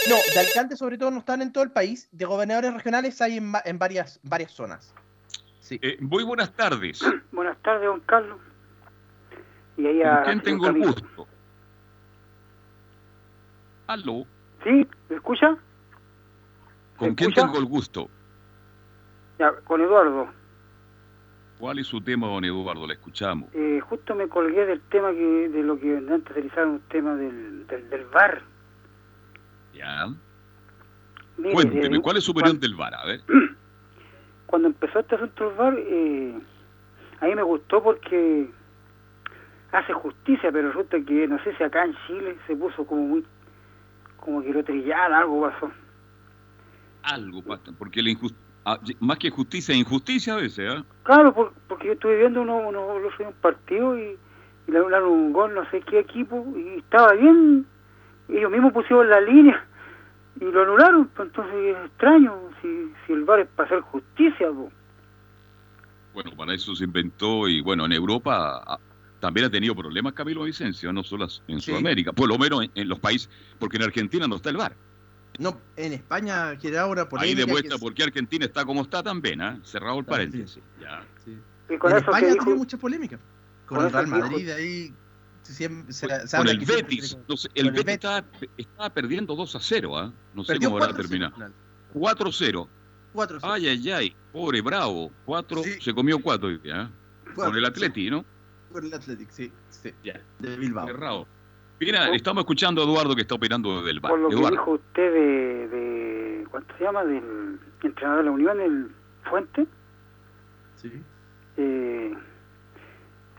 No, de alcaldes sobre todo no están en todo el país. De gobernadores regionales hay en, en varias, varias zonas. Sí.
Eh, muy buenas tardes.
Buenas tardes, don Carlos. Y ahí
¿Con
a-
quién tengo el gusto? Aló,
¿Sí? ¿Me escucha?
¿con
¿Me
quién
escucha?
tengo el gusto?
Ya, con Eduardo.
¿Cuál es su tema, don Eduardo? La escuchamos.
Eh, justo me colgué del tema que de lo que antes realizaron un tema del, del, del bar.
Ya.
Mire,
Cuénteme,
eh,
¿cuál es su opinión del VAR? A ver.
Cuando empezó este asunto del bar, eh, a mí me gustó porque hace justicia, pero resulta que no sé si acá en Chile se puso como muy como que lo trillaron, algo pasó.
Algo, pasa, porque la injus- ah, más que justicia, injusticia a veces, ¿ah?
Claro, por- porque yo estuve viendo uno, uno, a un partido y, y le anularon un gol, no sé qué equipo, y estaba bien. Ellos mismos pusieron la línea y lo anularon. pues, Entonces es extraño, si, si el VAR es para hacer justicia. po.
Bueno, para eso se inventó y bueno, en Europa ah, también ha tenido problemas Camilo Vicencio, no solo en
Sí.
Sudamérica, por lo menos en, en los países, porque en Argentina no está el VAR.
No, en España queda una
Ahí
polémica.
demuestra
que-
por qué Argentina está como está también, ¿ah? Cerrado el paréntesis. Ya.
sí.
Y con
en
eso
España ha tenido mucha polémica. Con,
con
el Real Madrid
dijo-
ahí siempre se, se
Con el
siempre
Betis,
tiene-
no sé,
con
el
el
Betis estaba, estaba perdiendo 2 a 0, ¿ah? No sé
Perdió
cómo habrá
4-0
terminado.
Al final.
4 0.
4-0.
Ay, ay, ay, pobre Bravo. 4,
Sí.
se comió 4 ¿ah? Con el Atleti, ¿no?
Con el Athletic, sí. sí,
Ya.
De Bilbao.
Cerrado. Mira, estamos escuchando a Eduardo que está operando desde el bar.
por lo que dijo usted de, de, ¿cuánto se llama? Del entrenador de la Unión, el Fuente.
Sí.
Eh,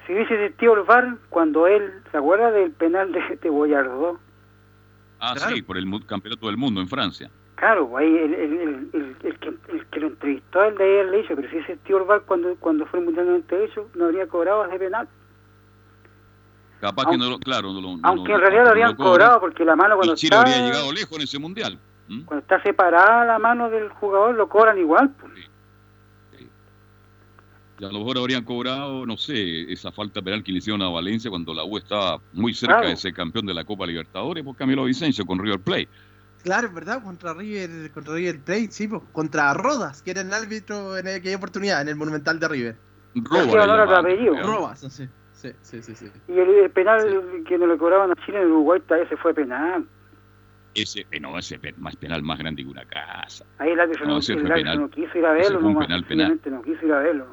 si hubiese existido el VAR cuando él, ¿se acuerda del penal de, de Boyardó?
Ah,
Claro.
sí, por el campeonato del mundo en Francia.
Claro, ahí el, el, el, el, el que, el que lo entrevistó él de ahí le dicho, pero si ese tío Orval cuando, cuando fue el Mundial 98 no habría cobrado ese penal.
Capaz
Aunque-
que no lo, claro, no lo.
Aunque en realidad lo habrían
cobra.
cobrado porque la mano cuando
Y Chile
está,
habría llegado lejos en ese mundial.
cuando está separada la mano del jugador lo cobran igual. pues.
Y a lo mejor habrían cobrado, no sé, esa falta penal que le hicieron a Valencia cuando la U estaba muy cerca
Claro.
de ser campeón de la Copa Libertadores por Camilo Vicencio con River Plate.
Claro, es verdad, contra River, contra River Plate, sí, pues, contra Rodas, que era el árbitro en aquella oportunidad, en el Monumental de River. Robas, no sé. Sí, sí, sí, sí.
Y el, el penal que no le cobraban a Chile en Uruguay, ese fue penal.
Ese, eh, no, ese más penal más grande que una casa.
Ahí el árbitro
No,
no,
penal.
no quiso ir a verlo, nomás,
penal, penal.
no quiso ir a verlo.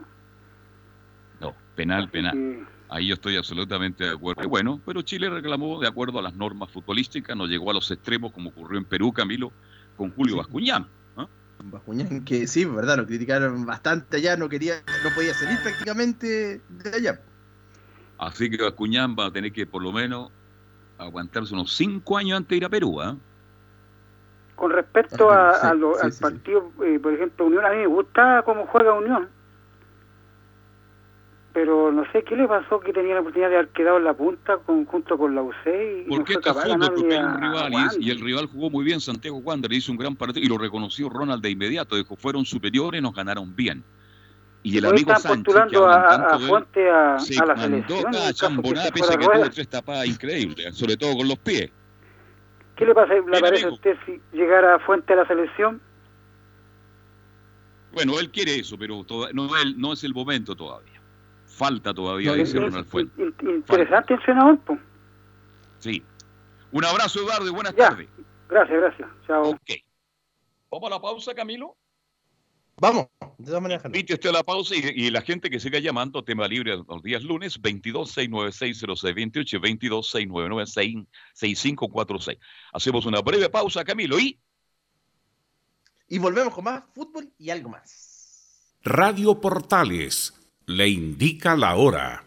No, penal,
Así
penal.
que-
Ahí yo estoy absolutamente de acuerdo. Y bueno, pero Chile reclamó de acuerdo a las normas futbolísticas, no llegó a los extremos como ocurrió en Perú, Camilo, con Julio
Sí.
Bascuñán. ¿ah?
Bajuñán, que sí, verdad, lo criticaron bastante allá, no quería, no podía salir prácticamente de allá.
Así que Bascuñán va a tener que por lo menos aguantarse unos cinco años antes de ir a Perú. ¿ah?
Con respecto a,
Sí,
a lo-
sí,
al
sí, sí.
partido, eh, por ejemplo, Unión, a mí me gusta cómo juega Unión. Pero no sé qué le pasó que tenía la oportunidad de haber quedado en la punta con, junto con la UC y
Porque
no fue capaz
fútbol
a-
un rival
a
y, el rival jugó muy bien, Santiago Wander hizo un gran partido y lo reconoció Ronald de inmediato, dijo, fueron superiores, nos ganaron bien. Y el
Hoy
amigo Sánchez, que
postulando
hablan
a,
tanto
a
él,
Fuente a,
se
a la
mandó
caso que
a que tuvo tres tapadas increíbles, sobre todo con los pies.
¿Qué le pasa, le parece a usted si llegara a Fuente a la selección?
Bueno, él quiere eso, pero no, él- no es el momento todavía. Falta todavía,
No,
dice
es-
Ronald Fuente.
in- Interesante el senador, pues.
Sí. Un abrazo, Eduardo, y buenas
Ya.
tardes.
Gracias, gracias. Chao.
Ok. Vamos a la pausa, Camilo.
Vamos, de todas maneras.
Usted a la pausa y, y la gente que siga llamando, tema libre los días lunes, 22-696-0628 y 22-699-6546. Hacemos una breve pausa, Camilo, y
Y volvemos con más fútbol y algo más.
Radio Portales le indica la hora.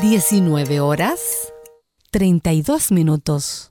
19 horas 32 minutos.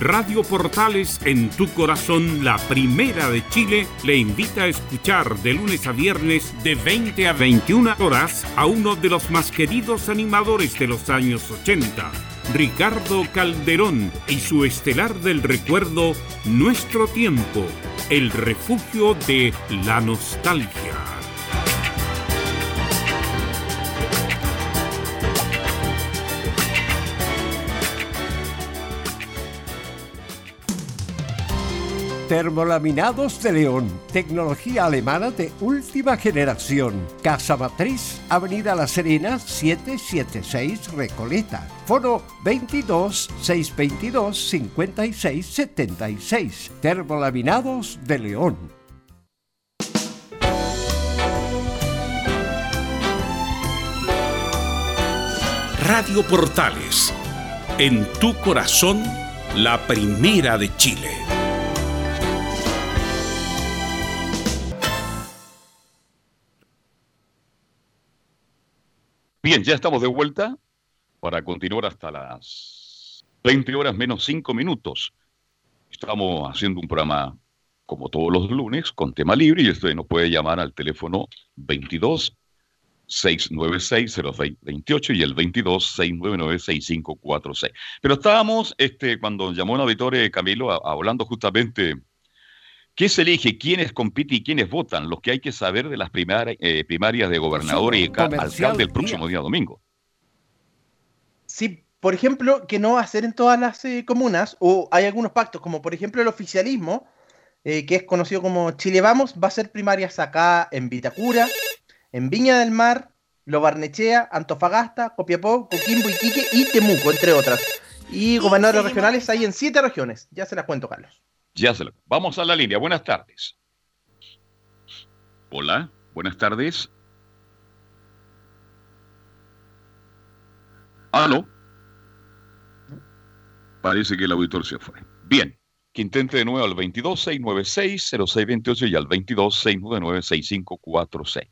Radio Portales en tu corazón, la primera de Chile, le invita a escuchar de lunes a viernes de 20 a 21 horas a uno de los más queridos animadores de los años 80, Ricardo Calderón y su estelar del recuerdo Nuestro Tiempo, el refugio de la nostalgia.
Termolaminados de León, tecnología alemana de última generación. Casa Matriz, Avenida La Serena, 776 Recoleta. Foro 22 622 56 76. Termolaminados de León.
Radio Portales, en tu corazón, la primera de Chile.
Bien, ya estamos de vuelta para continuar hasta las 20 horas menos 5 minutos. Estamos haciendo un programa como todos los lunes con tema libre y usted nos puede llamar al teléfono 22 696 0628 y el 22 699 6546. Pero estábamos este cuando llamó un auditor eh, Camilo hablando justamente ¿Qué se elige? ¿Quiénes compiten y quiénes votan? Los que hay que saber de las primari- eh, primarias de gobernador y alcalde el próximo día domingo.
Sí, por ejemplo, que no va a ser en todas las eh, comunas, o hay algunos pactos, como por ejemplo el oficialismo, eh, que es conocido como Chile Vamos, va a ser primarias acá en Vitacura, en Viña del Mar, Lo Barnechea, Antofagasta, Copiapó, Coquimbo, Iquique y Temuco, entre otras. Y gobernadores regionales hay en siete regiones. Ya se las cuento, Carlos.
Ya se lo- Vamos a la línea. Buenas tardes. Hola, buenas tardes. ¿Aló? Parece que el auditor se fue. Bien, que intente de nuevo al 22696-0628 y al 22699-6546.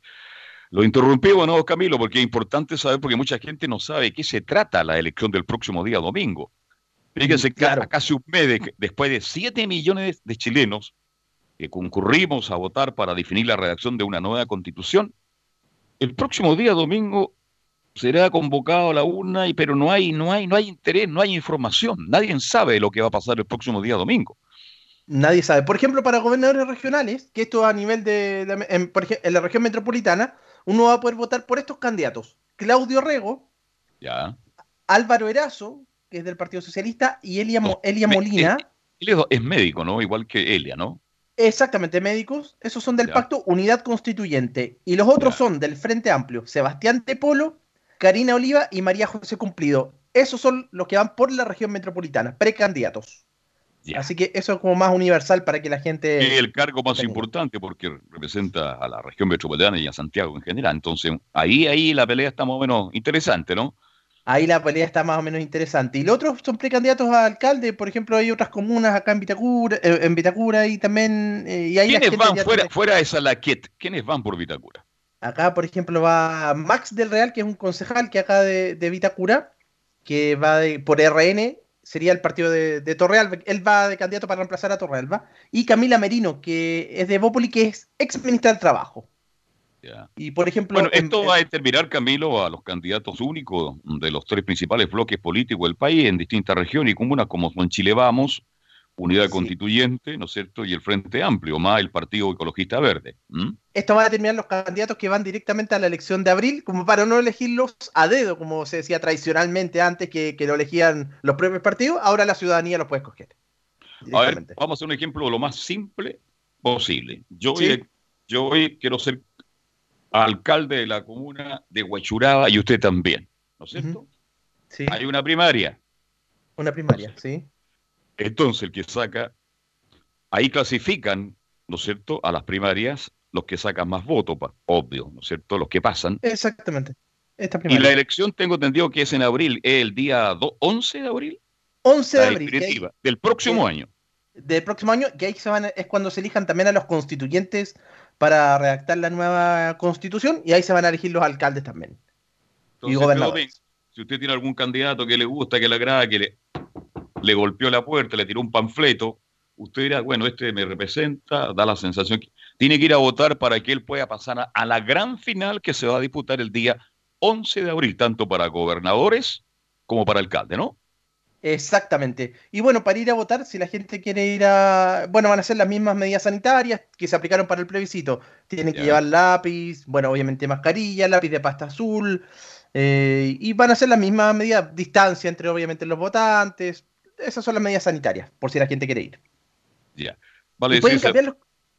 Lo interrumpí, bueno, Camilo, porque es importante saber, porque mucha gente no sabe de qué se trata la elección del próximo día domingo. Fíjense, que
Claro.
a casi un mes de- después de 7 millones de chilenos que concurrimos a votar para definir la redacción de una nueva constitución, el próximo día domingo será convocado a la urna, y, pero no hay, no, hay, no hay interés, no hay información. Nadie sabe lo que va a pasar el próximo día domingo.
Nadie sabe. Por ejemplo, para gobernadores regionales, que esto a nivel de, de- en, por ej- en la región metropolitana, uno va a poder votar por estos candidatos. Claudio Rego,
Ya.
Álvaro Erazo, que es del Partido Socialista, y Elia,
No,
Elia
me-
Molina,
es, es médico, ¿no? Igual que Elia, ¿no?
exactamente médicos, esos son del
Ya.
Pacto Unidad Constituyente. Y los otros
Ya.
son del Frente Amplio, Sebastián Tepolo, Karina Oliva y María José Cumplido. Esos son los que van por la región metropolitana, precandidatos.
Ya.
Así que eso es como más universal para que la gente...
Es el cargo más
tenga.
importante porque representa a la región metropolitana y a Santiago en general. Entonces, ahí, ahí la pelea está más o menos interesante, ¿no?
Ahí la pelea está más o menos interesante. Y los otros son precandidatos a alcalde, por ejemplo, hay otras comunas acá en Vitacura, eh, en Vitacura y también. eh, y ahí
¿Quiénes van fuera,
tiene-
fuera de Salaquet? ¿Quiénes van por Vitacura?
Acá, por ejemplo, va Max del Real, que es un concejal que acá de, de Vitacura, que va de- por RN, sería el partido de, de Torrealba. Él va de candidato para reemplazar a Torrealba. Y Camila Merino, que es de Bópoli, que es ex ministra del Trabajo.
Ya.
Y por ejemplo.
Bueno,
en-
esto va a determinar, Camilo, a los candidatos únicos de los tres principales bloques políticos del país en distintas regiones y comunas como son Chile Vamos, Unidad
Sí.
Constituyente, ¿no es cierto? Y el Frente Amplio, más el Partido Ecologista Verde.
esto va a determinar los candidatos que van directamente a la elección de abril, como para no elegirlos a dedo, como se decía tradicionalmente antes, que, que lo elegían los propios partidos, ahora la ciudadanía los puede escoger.
A ver, vamos a hacer un ejemplo lo más simple posible. Yo,
Sí.
hoy, yo hoy quiero ser alcalde de la comuna de Huachuraba y usted también, ¿no es cierto?
Sí,
Hay una primaria.
una primaria, sí.
Entonces, el que saca, ahí clasifican, ¿no es cierto?, a las primarias los que sacan más votos, obvio, ¿no es cierto?, los que pasan.
Exactamente. Esta
Y la elección tengo entendido que es en abril, es el día do- 11 de abril,
11 de
la
abril,
del próximo año.
del próximo año, que ahí se van es cuando se elijan también a los constituyentes para redactar la nueva constitución, y ahí se van a elegir los alcaldes también.
Entonces,
gobernadores.
Si usted tiene algún candidato que le gusta, que le agrada, que le, le golpeó la puerta, le tiró un panfleto, usted dirá, bueno, este me representa, da la sensación que tiene que ir a votar para que él pueda pasar a, a la gran final que se va a disputar el día 11 de abril, tanto para gobernadores como para alcalde, ¿no?
Exactamente. Y bueno, para ir a votar, si la gente quiere ir a... Bueno, van a ser las mismas medidas sanitarias que se aplicaron para el plebiscito. Tienen que llevar lápiz, bueno, obviamente mascarilla, lápiz de pasta azul, eh, y van a ser las mismas medidas, distancia entre obviamente los votantes. Esas son las medidas sanitarias, por si la gente quiere ir.
Ya. Vale,
Y pueden
César,
cambiarlo,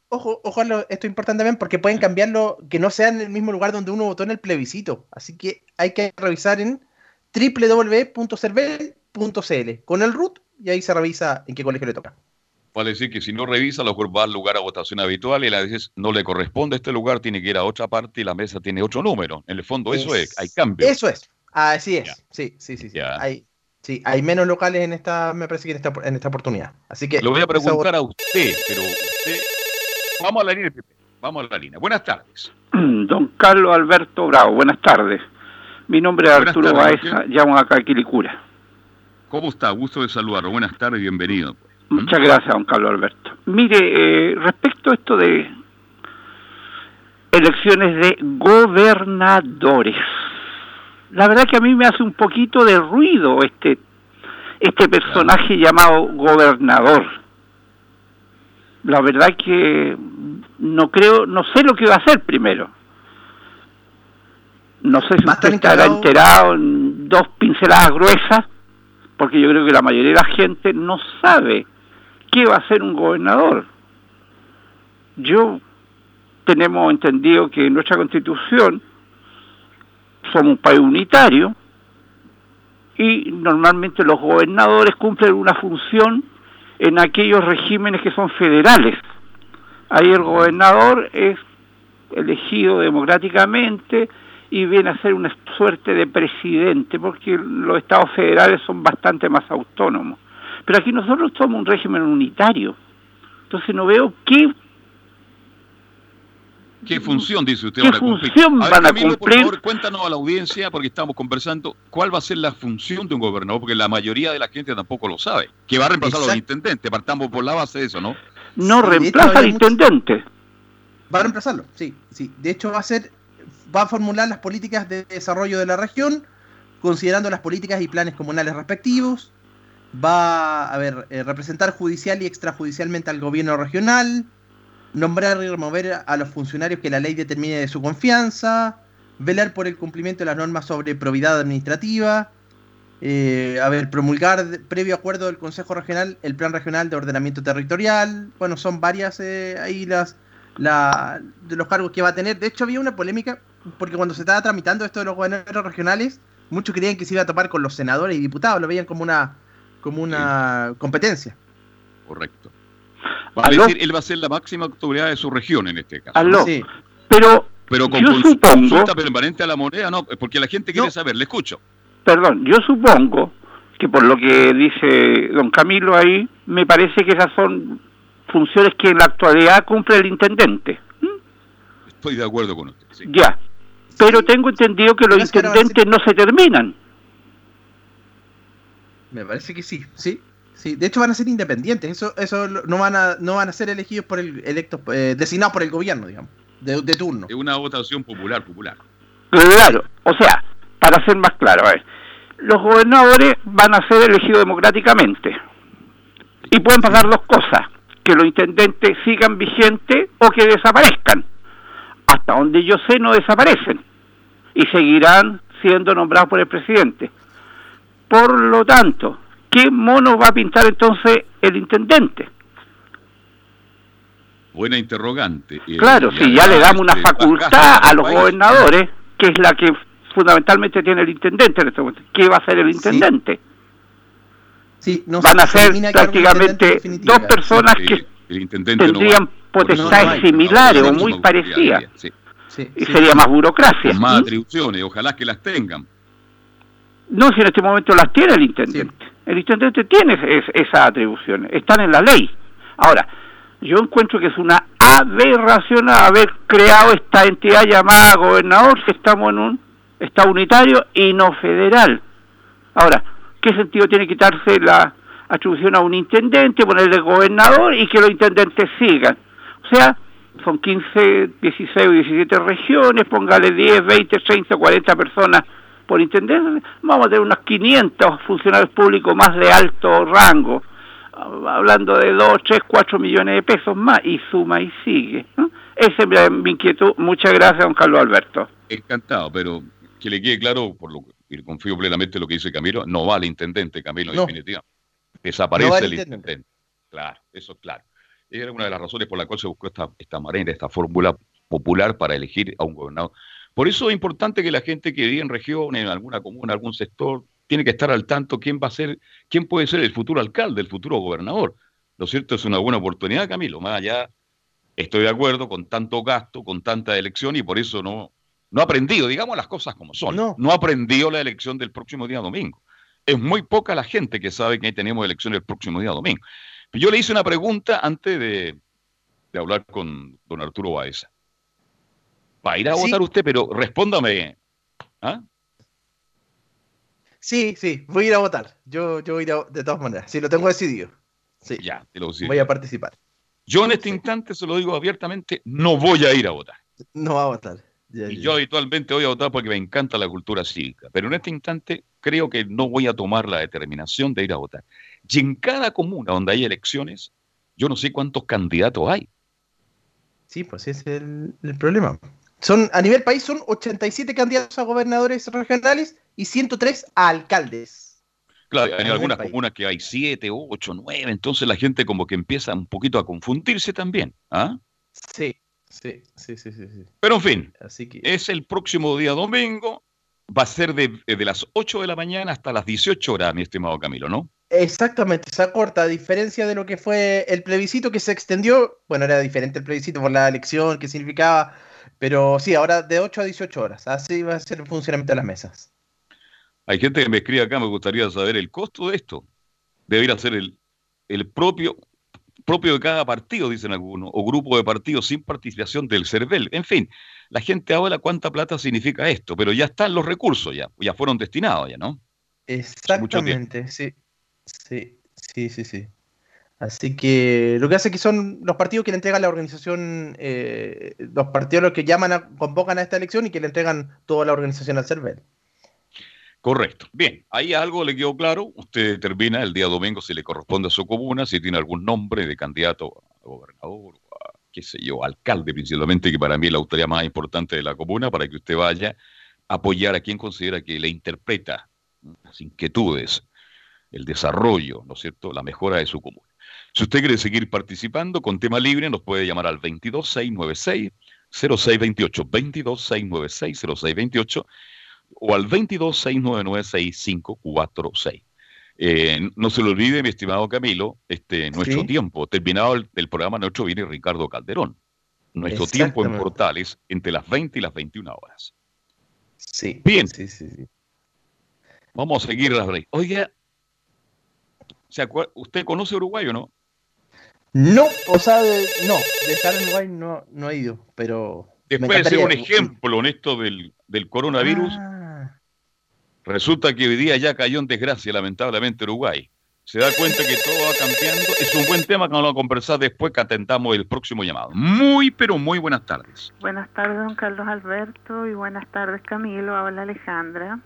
ojo, ojo, lo- esto es importante también porque pueden cambiarlo que no sea en el mismo lugar donde uno votó en el plebiscito. Así que hay que revisar en www.cervel.cl con el root y ahí se revisa en qué colegio le toca.
vale decir que si no revisa, a lo mejor va al lugar a votación habitual y le dices, no le corresponde a este lugar, tiene que ir a otra parte y la mesa tiene otro número. En el fondo, eso es, hay cambio.
Eso es. Así es.
Ya.
Sí, sí, sí. sí. Hay, sí, hay menos locales en esta, me parece que en esta, en esta oportunidad. Así que
Le voy a preguntar a usted, pero usted... Vamos a la línea, Pepe. Vamos a la línea. Buenas tardes.
Don Carlos Alberto Bravo, buenas tardes. Mi nombre es
Buenas
Arturo
tardes,
Baeza, llamo acá a Quilicura.
¿Cómo está? Gusto de saludarlo. Buenas tardes bienvenido.
Muchas gracias, don Carlos Alberto. Mire, eh, respecto a esto de elecciones de gobernadores, la verdad que a mí me hace un poquito de ruido este, este personaje llamado gobernador. La verdad que no creo, no sé lo que va a hacer primero. No sé si usted estará enterado en dos pinceladas gruesas, porque yo creo que la mayoría de la gente no sabe qué va a hacer un gobernador. Yo tenemos entendido que en nuestra constitución somos un país unitario y normalmente los gobernadores cumplen una función en aquellos regímenes que son federales. Ahí el gobernador es elegido democráticamente y viene a ser una suerte de presidente, porque los estados federales son bastante más autónomos. Pero aquí nosotros somos un régimen unitario. Entonces no veo qué
¿Qué función, dice usted,
¿Qué
van a cumplir?
función
ver,
van a
Camilo,
cumplir?
Por favor, cuéntanos a la audiencia, porque estamos conversando, cuál va a ser la función de un gobernador, porque la mayoría de la gente tampoco lo sabe. Que va a reemplazar a los
Exacto.
intendentes, partamos por la base de eso, ¿no?
no
Sí,
reemplaza al intendente.
Va a reemplazarlo, sí, sí. De hecho, va a ser, va a formular las políticas de desarrollo de la región, considerando las políticas y planes comunales respectivos. Va a ver, eh, representar judicial y extrajudicialmente al gobierno regional, nombrar y remover a los funcionarios que la ley determine de su confianza, velar por el cumplimiento de las normas sobre probidad administrativa, eh, a ver, promulgar previo acuerdo del Consejo Regional el Plan Regional de Ordenamiento Territorial. Bueno, son varias eh, ahí las la, de los cargos que va a tener. De hecho, había una polémica porque cuando se estaba tramitando esto de los gobernadores regionales, muchos creían que se iba a topar con los senadores y diputados, lo veían como una como una competencia.
Correcto. Va a
¿Aló?
decir, él va a ser la máxima autoridad de su región en este caso.
Sí.
Pero
Pero con
Yo
cons-
supongo-
consulta permanente a la moneda, no, porque la gente quiere
No.
saber, le escucho.
perdón, yo supongo que por lo que dice don Camilo ahí, me parece que esas son funciones que en la actualidad cumple el intendente.
Estoy de acuerdo con usted. sí.
Ya. Pero tengo entendido que los intendentes no se terminan.
Me parece que sí, sí. Sí, de hecho van a ser independientes, eso, eso lo- no van a, no van a ser elegidos por el electos, eh, designados por el gobierno, digamos, de, de turno.
Es una votación popular, popular.
Claro, o sea, para ser más claro, a ver, los gobernadores van a ser elegidos democráticamente y pueden pasar dos cosas, que los intendentes sigan vigentes o que desaparezcan. Hasta donde yo sé no desaparecen y seguirán siendo nombrados por el presidente. Por lo tanto, ¿qué mono va a pintar entonces el intendente?
Buena interrogante. Eh,
Claro, si ya le damos una
este,
facultad a los
país.
gobernadores, que es la que fundamentalmente tiene el intendente en este momento. ¿Qué va a hacer el intendente?
Sí, no
Van a
se
ser prácticamente dos personas
Sí,
que
el intendente
tendrían potestades similares
no,
o
no,
muy parecidas.
sí,
Sí,
y
sí.
sería más burocracia.
Con más atribuciones, ojalá que las tengan.
No, si en este momento las tiene el intendente. El intendente tiene es- esas atribuciones, están en la ley. Ahora, yo encuentro que es una aberración haber creado esta entidad llamada gobernador si estamos en un estado unitario y no federal. Ahora, ¿qué sentido tiene quitarse la atribución a un intendente, ponerle gobernador y que los intendentes sigan? O sea, son 15, 16 o 17 regiones, póngale 10, 20, 30, 40 personas por intendente, vamos a tener unos 500 funcionarios públicos más de alto rango, hablando de 2, 3, 4 millones de pesos más, y suma y sigue. ¿no? Esa es mi- inquietud. Muchas gracias, don Carlos Alberto.
Encantado, pero que le quede claro, por lo y confío plenamente en lo que dice Camilo, no va al intendente, Camilo,
No.
definitivamente. Desaparece
No
el
intendente.
Claro, eso es claro. Era una de las razones por la cual se buscó esta, esta manera, esta fórmula popular para elegir a un gobernador. Por eso es importante que la gente que vive en región, en alguna comuna, algún sector, tiene que estar al tanto quién va a ser, quién puede ser el futuro alcalde, el futuro gobernador. ¿No es cierto? Es una buena oportunidad, Camilo. Más allá, estoy de acuerdo con tanto gasto, con tanta elección y por eso no, no ha aprendido, digamos las cosas como son.
No.
ha aprendido la elección del próximo día domingo. Es muy poca la gente que sabe que tenemos elecciones el próximo día domingo. Yo le hice una pregunta antes de, de hablar con don Arturo Baeza. ¿Va a ir a
Sí.
votar usted? Pero respóndame. ¿Ah?
Sí, sí, voy a ir a votar. Yo, yo voy a ir a, de todas maneras. Sí, lo tengo decidido. Sí,
Ya, te lo digo.
voy a participar.
Yo en este
Sí.
instante, se lo digo abiertamente, no voy a ir a votar.
No va a votar. Ya,
Y
ya.
yo habitualmente voy a votar porque me encanta la cultura cívica, pero en este instante creo que no voy a tomar la determinación de ir a votar. Y en cada comuna donde hay elecciones, yo no sé cuántos candidatos hay.
Sí, pues ese es el, el problema. Son, a nivel país son 87 candidatos a gobernadores regionales y 103 a alcaldes.
Claro, hay algunas
país.
comunas que hay siete, ocho, nueve, entonces la gente como que empieza un poquito a confundirse también. ¿ah?
Sí, sí, sí, sí, sí. sí.
Pero en fin,
Así que
es el próximo día domingo, va a ser de, de las 8 de la mañana hasta las 18 horas, mi estimado Camilo, ¿no?
exactamente, se acorta, a diferencia de lo que fue el plebiscito que se extendió, bueno, era diferente el plebiscito por la elección que significaba, pero sí, ahora de 8 a 18 horas, así va a ser el funcionamiento de las mesas.
Hay gente que me escribe acá, me gustaría saber el costo de esto. Debería ser el, el propio, propio de cada partido, dicen algunos, o grupo de partidos sin participación del CERVEL. En fin, la gente habla cuánta plata significa esto, pero ya están los recursos, ya, ya fueron destinados, ya, ¿no?
Exactamente, sí. Sí, sí, sí, sí. Así que lo que hace que son los partidos que le entregan la organización, eh, los partidos los que llaman a, convocan a esta elección y que le entregan toda la organización al CERVEL.
Correcto. Bien, ahí algo le quedó claro. Usted determina el día domingo si le corresponde a su comuna, si tiene algún nombre de candidato a gobernador qué sé yo, alcalde principalmente, que para mí es la autoridad más importante de la comuna, para que usted vaya a apoyar a quien considera que le interpreta las inquietudes, el desarrollo, ¿no es cierto?, la mejora de su comuna. Si usted quiere seguir participando con tema libre, nos puede llamar al 22696 0628, 22696 0628 o al 226996546. Eh, no se lo olvide, mi estimado Camilo, este, nuestro
Sí.
tiempo, terminado el, el programa nuestro, viene Ricardo Calderón. Nuestro tiempo en. Portales entre las 20 y las 21 horas.
Sí.
Bien.
Sí, sí, sí.
Vamos a seguir las break. Oiga, ¿se acuer- ¿usted conoce Uruguay o no?
No, o sea, de- no, de estar en Uruguay no, no he ido, pero.
Después de ser un ejemplo en esto del, del coronavirus,
Ah,
resulta que hoy día ya cayó en desgracia, lamentablemente, Uruguay. Se da cuenta que todo va cambiando. Es un buen tema que vamos a conversar después que atentamos el próximo llamado. Muy, pero muy buenas tardes.
Buenas tardes, don Carlos Alberto, y buenas tardes, Camilo. Habla Alejandra.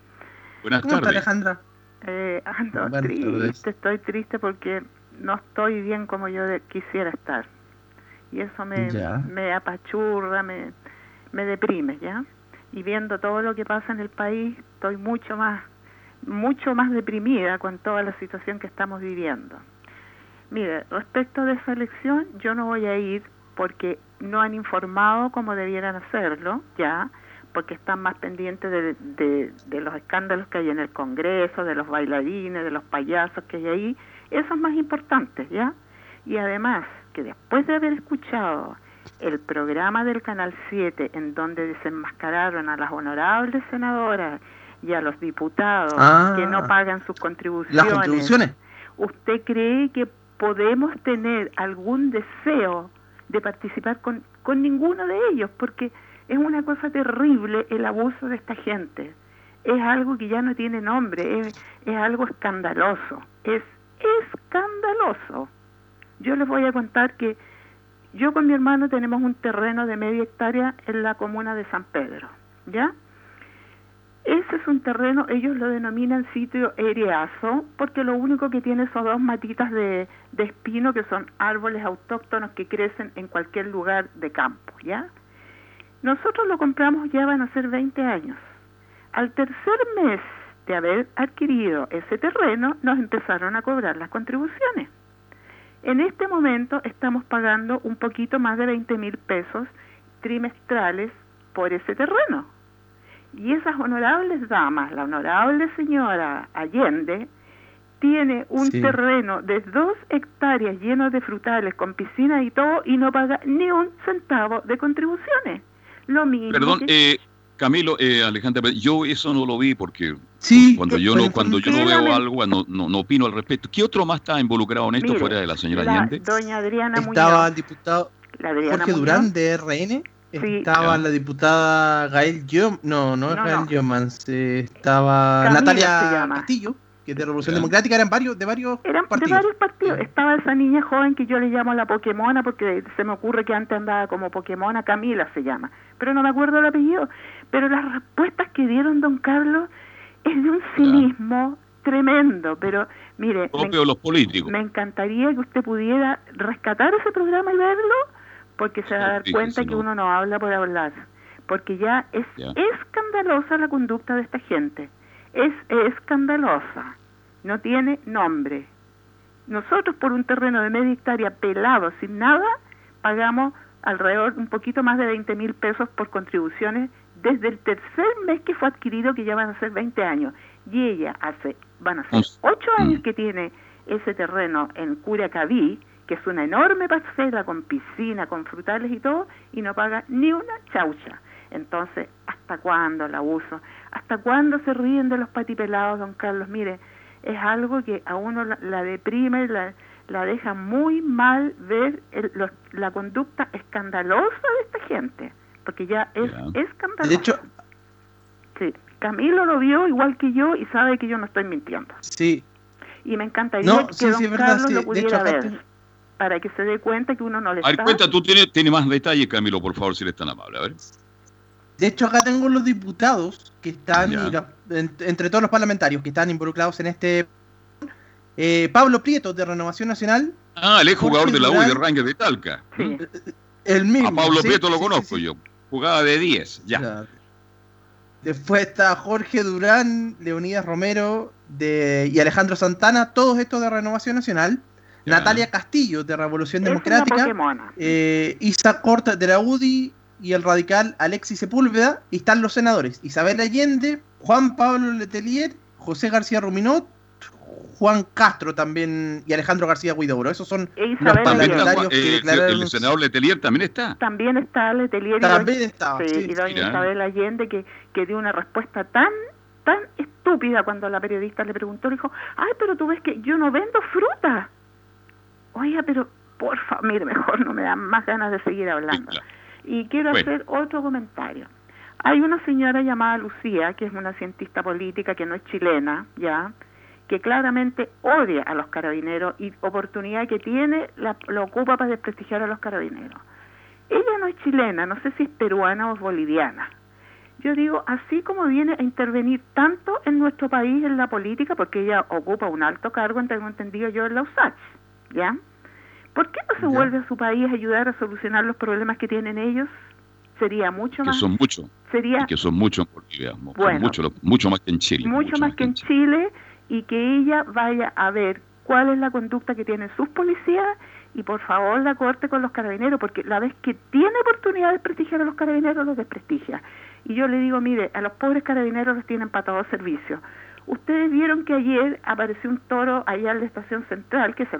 Buenas
¿Cómo está
tardes.
Alejandra?
Eh, ando
Buenas
triste,
tardes.
estoy triste porque no estoy bien como yo de- quisiera estar. Y eso me,
Ya.
me apachurra, me, me deprime, ¿ya? Y viendo todo lo que pasa en el país, estoy mucho más, mucho más deprimida con toda la situación que estamos viviendo. Mire, respecto de esa elección, yo no voy a ir porque no han informado como debieran hacerlo, ya, porque están más pendientes de, de- de los escándalos que hay en el Congreso, de los bailarines, de los payasos que hay ahí. Eso es más importante, ¿ya? Y además, que después de haber escuchado el programa del Canal 7, en donde desenmascararon a las honorables senadoras y a los diputados
Ah.
que no pagan sus contribuciones,
Las contribuciones.
¿usted cree que podemos tener algún deseo de participar con, con ninguno de ellos? Porque es una cosa terrible el abuso de esta gente. Es algo que ya no tiene nombre, es, es algo escandaloso, es escandaloso. Yo les voy a contar que yo con mi hermano tenemos un terreno de media hectárea en la comuna de San Pedro, ¿ya? Ese es un terreno, ellos lo denominan sitio eriazo, porque lo único que tiene son dos matitas de, espino, que son árboles autóctonos que crecen en cualquier lugar de campo, ¿ya? Nosotros lo compramos ya van a ser 20 años. Al tercer mes de haber adquirido ese terreno, nos empezaron a cobrar las contribuciones. En este momento estamos pagando un poquito más de 20 mil pesos trimestrales por ese terreno. Y esas honorables damas, la honorable señora Allende, tiene un
Sí.
terreno de dos hectáreas lleno de frutales, con piscina y todo, y no paga ni un centavo de contribuciones. Lo mismo.
Perdón,
que-
eh, Camilo, eh, Alejandra, yo eso no lo vi porque
Sí,
cuando
que-
yo no cuando yo no veo algo no, no, no opino al respecto. ¿Qué otro más está involucrado en esto
Mire,
fuera de la señora
la
Allende?
doña Adriana
Estaba el diputado Jorge
Muñoz.
Durán de RN. Estaba la diputada Gael Yom, no, no es
No,
Gael
no.
Yomans, eh, estaba Natalia. Castillo, que es de Revolución. Democrática, eran varios, de varios
Eran de varios partidos. Estaba esa niña joven que yo le llamo la Pokémona porque se me ocurre que antes andaba como Pokémona, Camila se llama, pero no me acuerdo el apellido. Pero las respuestas que dieron don Carlos es de un cinismo tremendo. Pero mire, me,
Propio de los políticos.
me encantaría que usted pudiera rescatar ese programa y verlo porque se va a dar
Sí,
cuenta
sí,
que
no.
uno no habla por hablar. Porque ya es
Ya.
escandalosa la conducta de esta gente. Es escandalosa. No tiene nombre. Nosotros por un terreno de media hectárea pelado, sin nada, pagamos alrededor un poquito más de 20 mil pesos por contribuciones desde el tercer mes que fue adquirido, que ya van a ser 20 años. Y ella hace, van a ser
Once.
8
Mm.
años que tiene ese terreno en Curacaví, que es una enorme parcela con piscina, con frutales y todo, y no paga ni una chaucha. Entonces, ¿hasta cuándo el abuso? ¿Hasta cuándo se ríen de los patipelados, don Carlos? Mire, es algo que a uno la, la deprime, la, la deja muy mal ver el- los- la conducta escandalosa de esta gente, porque ya es.
De hecho,
Sí, Camilo lo vio igual que yo y sabe que yo no estoy mintiendo.
sí,
Y me encantaría
No,
que
sí,
don
sí, es verdad,
Carlos
sí.
lo
De
pudiera
hecho,
ver,
tengo-
para que se dé cuenta que uno no le
A ver,
está...
cuenta, tú tienes, tienes más detalles, Camilo, por favor, si eres tan amable. A ver.
de hecho acá tengo los diputados que están, en- entre todos los parlamentarios que están involucrados en este... eh, Pablo Prieto, de Renovación Nacional,
Ah, él es
Jorge
jugador de la U y de
Durán.
Ranger de Talca.
Sí.
el mismo.
A Pablo
sí,
Prieto lo
sí,
conozco
sí.
yo. Jugaba de 10, ya.
Después está Jorge Durán, Leonidas Romero de, y Alejandro Santana, todos estos de Renovación Nacional.
Ya.
Natalia Castillo de Revolución
es
Democrática. Eh, Isa Corta de la UDI y el radical Alexis Sepúlveda. Y están los senadores Isabel Allende, Juan Pablo Letelier, José García Ruminot, Juan Castro también y Alejandro García Guidobro. Esos son
E
los parlamentarios
eh,
que declararon.
el senador Letelier también está.
También está Letelier y
También
doña-
estaba,
sí,
sí.
y doña
Mira.
Isabel Allende que, que dio una respuesta tan tan estúpida cuando la periodista le preguntó, le dijo, ay, pero tú ves que yo no vendo fruta. Oiga, pero porfa, mire, mejor no me dan más ganas de seguir hablando. Y quiero
Bueno.
hacer otro comentario. Hay una señora llamada Lucía, que es una cientista política que no es chilena, ya, que claramente odia a los carabineros y oportunidad que tiene la, lo ocupa para desprestigiar a los carabineros. Ella no es chilena, no sé si es peruana o boliviana. Yo digo, así como viene a intervenir tanto en nuestro país en la política, porque ella ocupa un alto cargo, tengo entendido yo, en la USACH, ¿ya? ¿Por qué no se vuelve a su país a ayudar a solucionar los problemas que tienen ellos? Sería mucho
Que
más...
son muchos.
Sería
y que son muchos en Bolivia.
Bueno.
mucho más que en Chile.
mucho más que en Chile y que ella vaya a ver cuál es la conducta que tienen sus policías y por favor la corte con los carabineros porque la vez que tiene oportunidad de desprestigiar a los carabineros los desprestigia y yo le digo mire a los pobres carabineros los tienen para todo servicio ustedes vieron que ayer apareció un toro allá en la estación central que se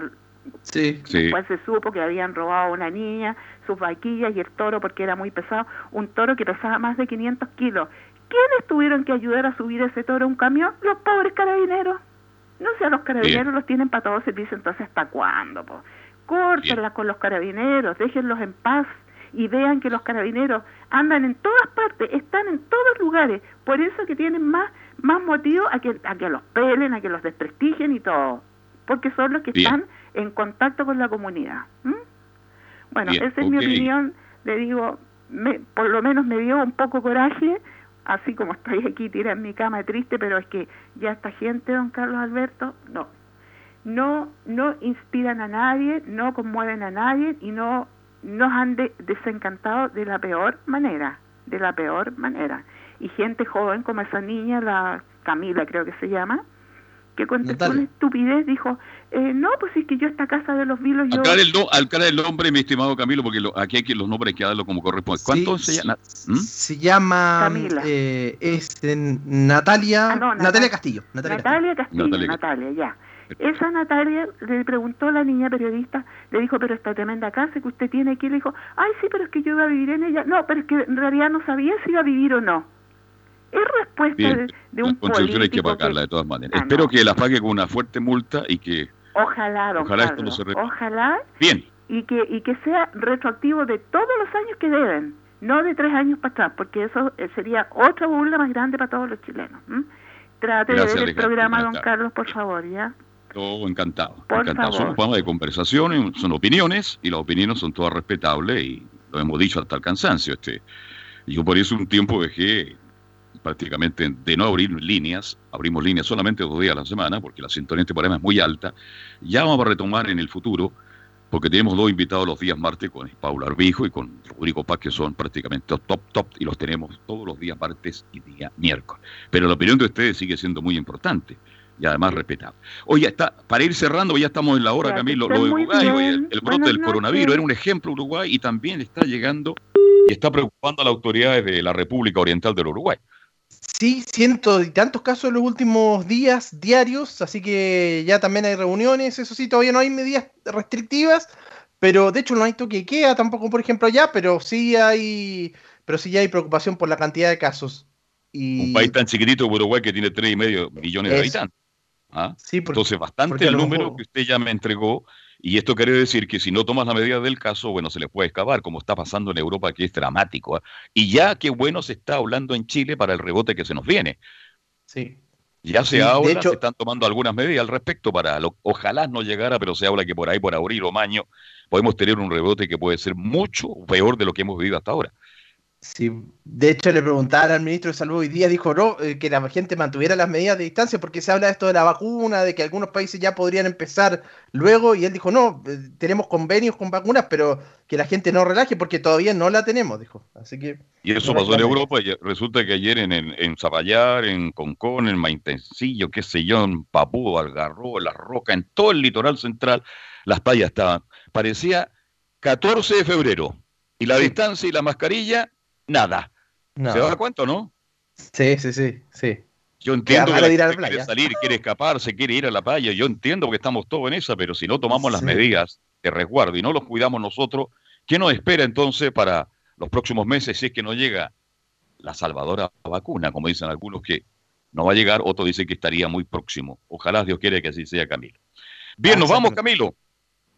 Sí.
Después se supo que habían robado a una niña, sus vaquillas y el toro porque era muy pesado. Un toro que pesaba más de 500 kilos. ¿Quiénes tuvieron que ayudar a subir ese toro a un camión? Los pobres carabineros. No sé, los carabineros
Bien.
los tienen para todo servicio, entonces ¿hasta cuándo? Po? Córtenla con los carabineros, déjenlos en paz y vean que los carabineros andan en todas partes, están en todos lugares. Por eso que tienen más, más motivo a que, a que los pelen, a que los desprestigien y todo. Porque son los que
Bien.
están en contacto con la comunidad. ¿m? Bueno, esa es mi opinión. Le digo, me, por lo menos me dio un poco coraje, así como estoy aquí tirada en mi cama triste, pero es que ya esta gente, don Carlos Alberto, no. No, no inspiran a nadie, no conmueven a nadie y no nos han de- desencantado de la peor manera, de la peor manera. Y gente joven como esa niña, la Camila creo que se llama, que contestó
Natalia.
una estupidez, dijo, eh, no, pues es que yo esta casa de los vilos, yo...
Aclara el, no- aclara el nombre, mi estimado Camilo, porque lo- aquí hay que los nombres hay que darlo como corresponde. ¿Cuánto se llama? ¿Mm?
Se llama
Camila.
eh, es Natalia,
Ah, no,
Natalia
Natalia-
Castillo. Natalia
Natalia Castillo,
Natalia
Natalia, ya. Esa Natalia le preguntó a la niña periodista, le dijo, pero esta tremenda casa que usted tiene aquí, le dijo, ay, sí, pero es que yo iba a vivir en ella. No, pero es que en realidad no sabía si iba a vivir o no. Es respuesta
Bien,
de, de un
contribución hay que
político
pagarla de todas maneras.
Ah,
Espero
no.
que la pague con una fuerte multa y que...
Ojalá, don
Ojalá esto no
Carlos,
se
ojalá
Bien,
y que, y que sea retroactivo de todos los años que deben, no de tres años para atrás, porque eso eh, sería otra burla más grande para todos los chilenos. ¿m? Trate
Gracias,
de ver el
Alejandro.
programa, don. Carlos, por favor, ¿ya?
todo encantado.
Por
encantado. Son
favor.
programa de conversación, son opiniones y las opiniones son todas respetables y lo hemos dicho hasta el cansancio. Este. Yo por eso un tiempo dejé prácticamente de no abrir líneas, abrimos líneas solamente dos días a la semana porque la sintonía de este programa es muy alta. Ya vamos a retomar en el futuro porque tenemos dos invitados los días martes con Paula Arbijo y con Rodrigo Paz que son prácticamente top top y los tenemos todos los días martes y día miércoles. Pero la opinión de ustedes sigue siendo muy importante y además respetable. Oye, está, para ir cerrando, ya estamos en la hora, Camilo, lo de Uruguay, oye, el, brote
Buenas
del
noches.
coronavirus era un ejemplo Uruguay y también está llegando y está preocupando a las autoridades de la República Oriental del Uruguay.
Sí, ciento y tantos casos en los últimos días diarios, así que ya también hay reuniones, eso sí, todavía no hay medidas restrictivas, pero de hecho no hay toque de queda tampoco, por ejemplo, allá, pero sí hay, pero sí ya hay preocupación por la cantidad de casos. Y
Un país tan chiquitito como Uruguay que tiene 3,5 millones de habitantes. ¿Ah?
Sí, porque-
Entonces, bastante
porque
el número que usted ya me entregó. Y esto quiere decir que si no tomas la medida del caso, bueno, se le puede excavar, como está pasando en Europa, que es dramático. ¿ah? Y ya qué bueno se está hablando en Chile para el rebote que se nos viene.
Sí.
Ya se
Sí, de
habla,
hecho-
se están tomando algunas medidas al respecto para, lo- ojalá no llegara, pero se habla que por ahí, por abril o mayo, podemos tener un rebote que puede ser mucho peor de lo que hemos vivido hasta ahora.
Sí, de hecho le preguntaron al ministro de Salud hoy día, dijo no, eh, que la gente mantuviera las medidas de distancia porque se habla de esto de la vacuna, de que algunos países ya podrían empezar luego y él dijo no, eh, tenemos convenios con vacunas, pero que la gente no relaje porque todavía no la tenemos, dijo. Así que...
Y eso
no
pasó en. Europa y resulta que ayer en, en, en Zapallar, en Concón, en Maitencillo, qué sé yo, en Papúa, Algarrobo, La Roca, en todo el litoral central, las playas estaban. Parecía 14 de febrero. Y la distancia y la mascarilla, nada.
No.
¿Se da cuenta, no?
Sí, sí, sí, sí.
Yo entiendo que la gente quiere
playa.
salir, quiere escaparse, quiere ir a la playa. Yo entiendo que estamos todos en esa, pero si no tomamos las medidas de resguardo y no los cuidamos nosotros, ¿qué nos espera entonces para los próximos meses si es que no llega la salvadora vacuna, como dicen algunos que No va a llegar, otro dice que estaría muy próximo. Ojalá Dios quiere que así sea, Camilo. Bien, nos vamos, Camilo.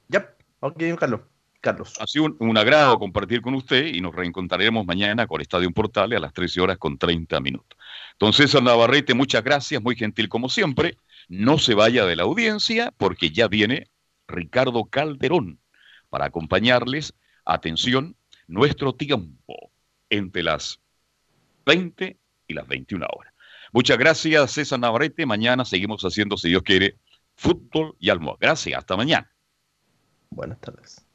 Ya, ok, Carlos. Carlos.
Ha sido un, un, agrado compartir con usted y nos reencontraremos mañana con Estadio Portales a las 13 horas con 30 minutos. Entonces, César Navarrete, muchas gracias, muy gentil como siempre. No se vaya de la audiencia porque ya viene Ricardo Calderón para acompañarles. Atención, nuestro tiempo entre las 20 y las 21 horas. Muchas gracias, César Navarrete. Mañana seguimos haciendo, si Dios quiere, fútbol y almohada. Gracias, hasta mañana.
Buenas tardes.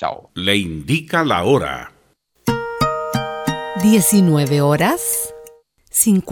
Chao.
Le indica la hora.
19 horas 50.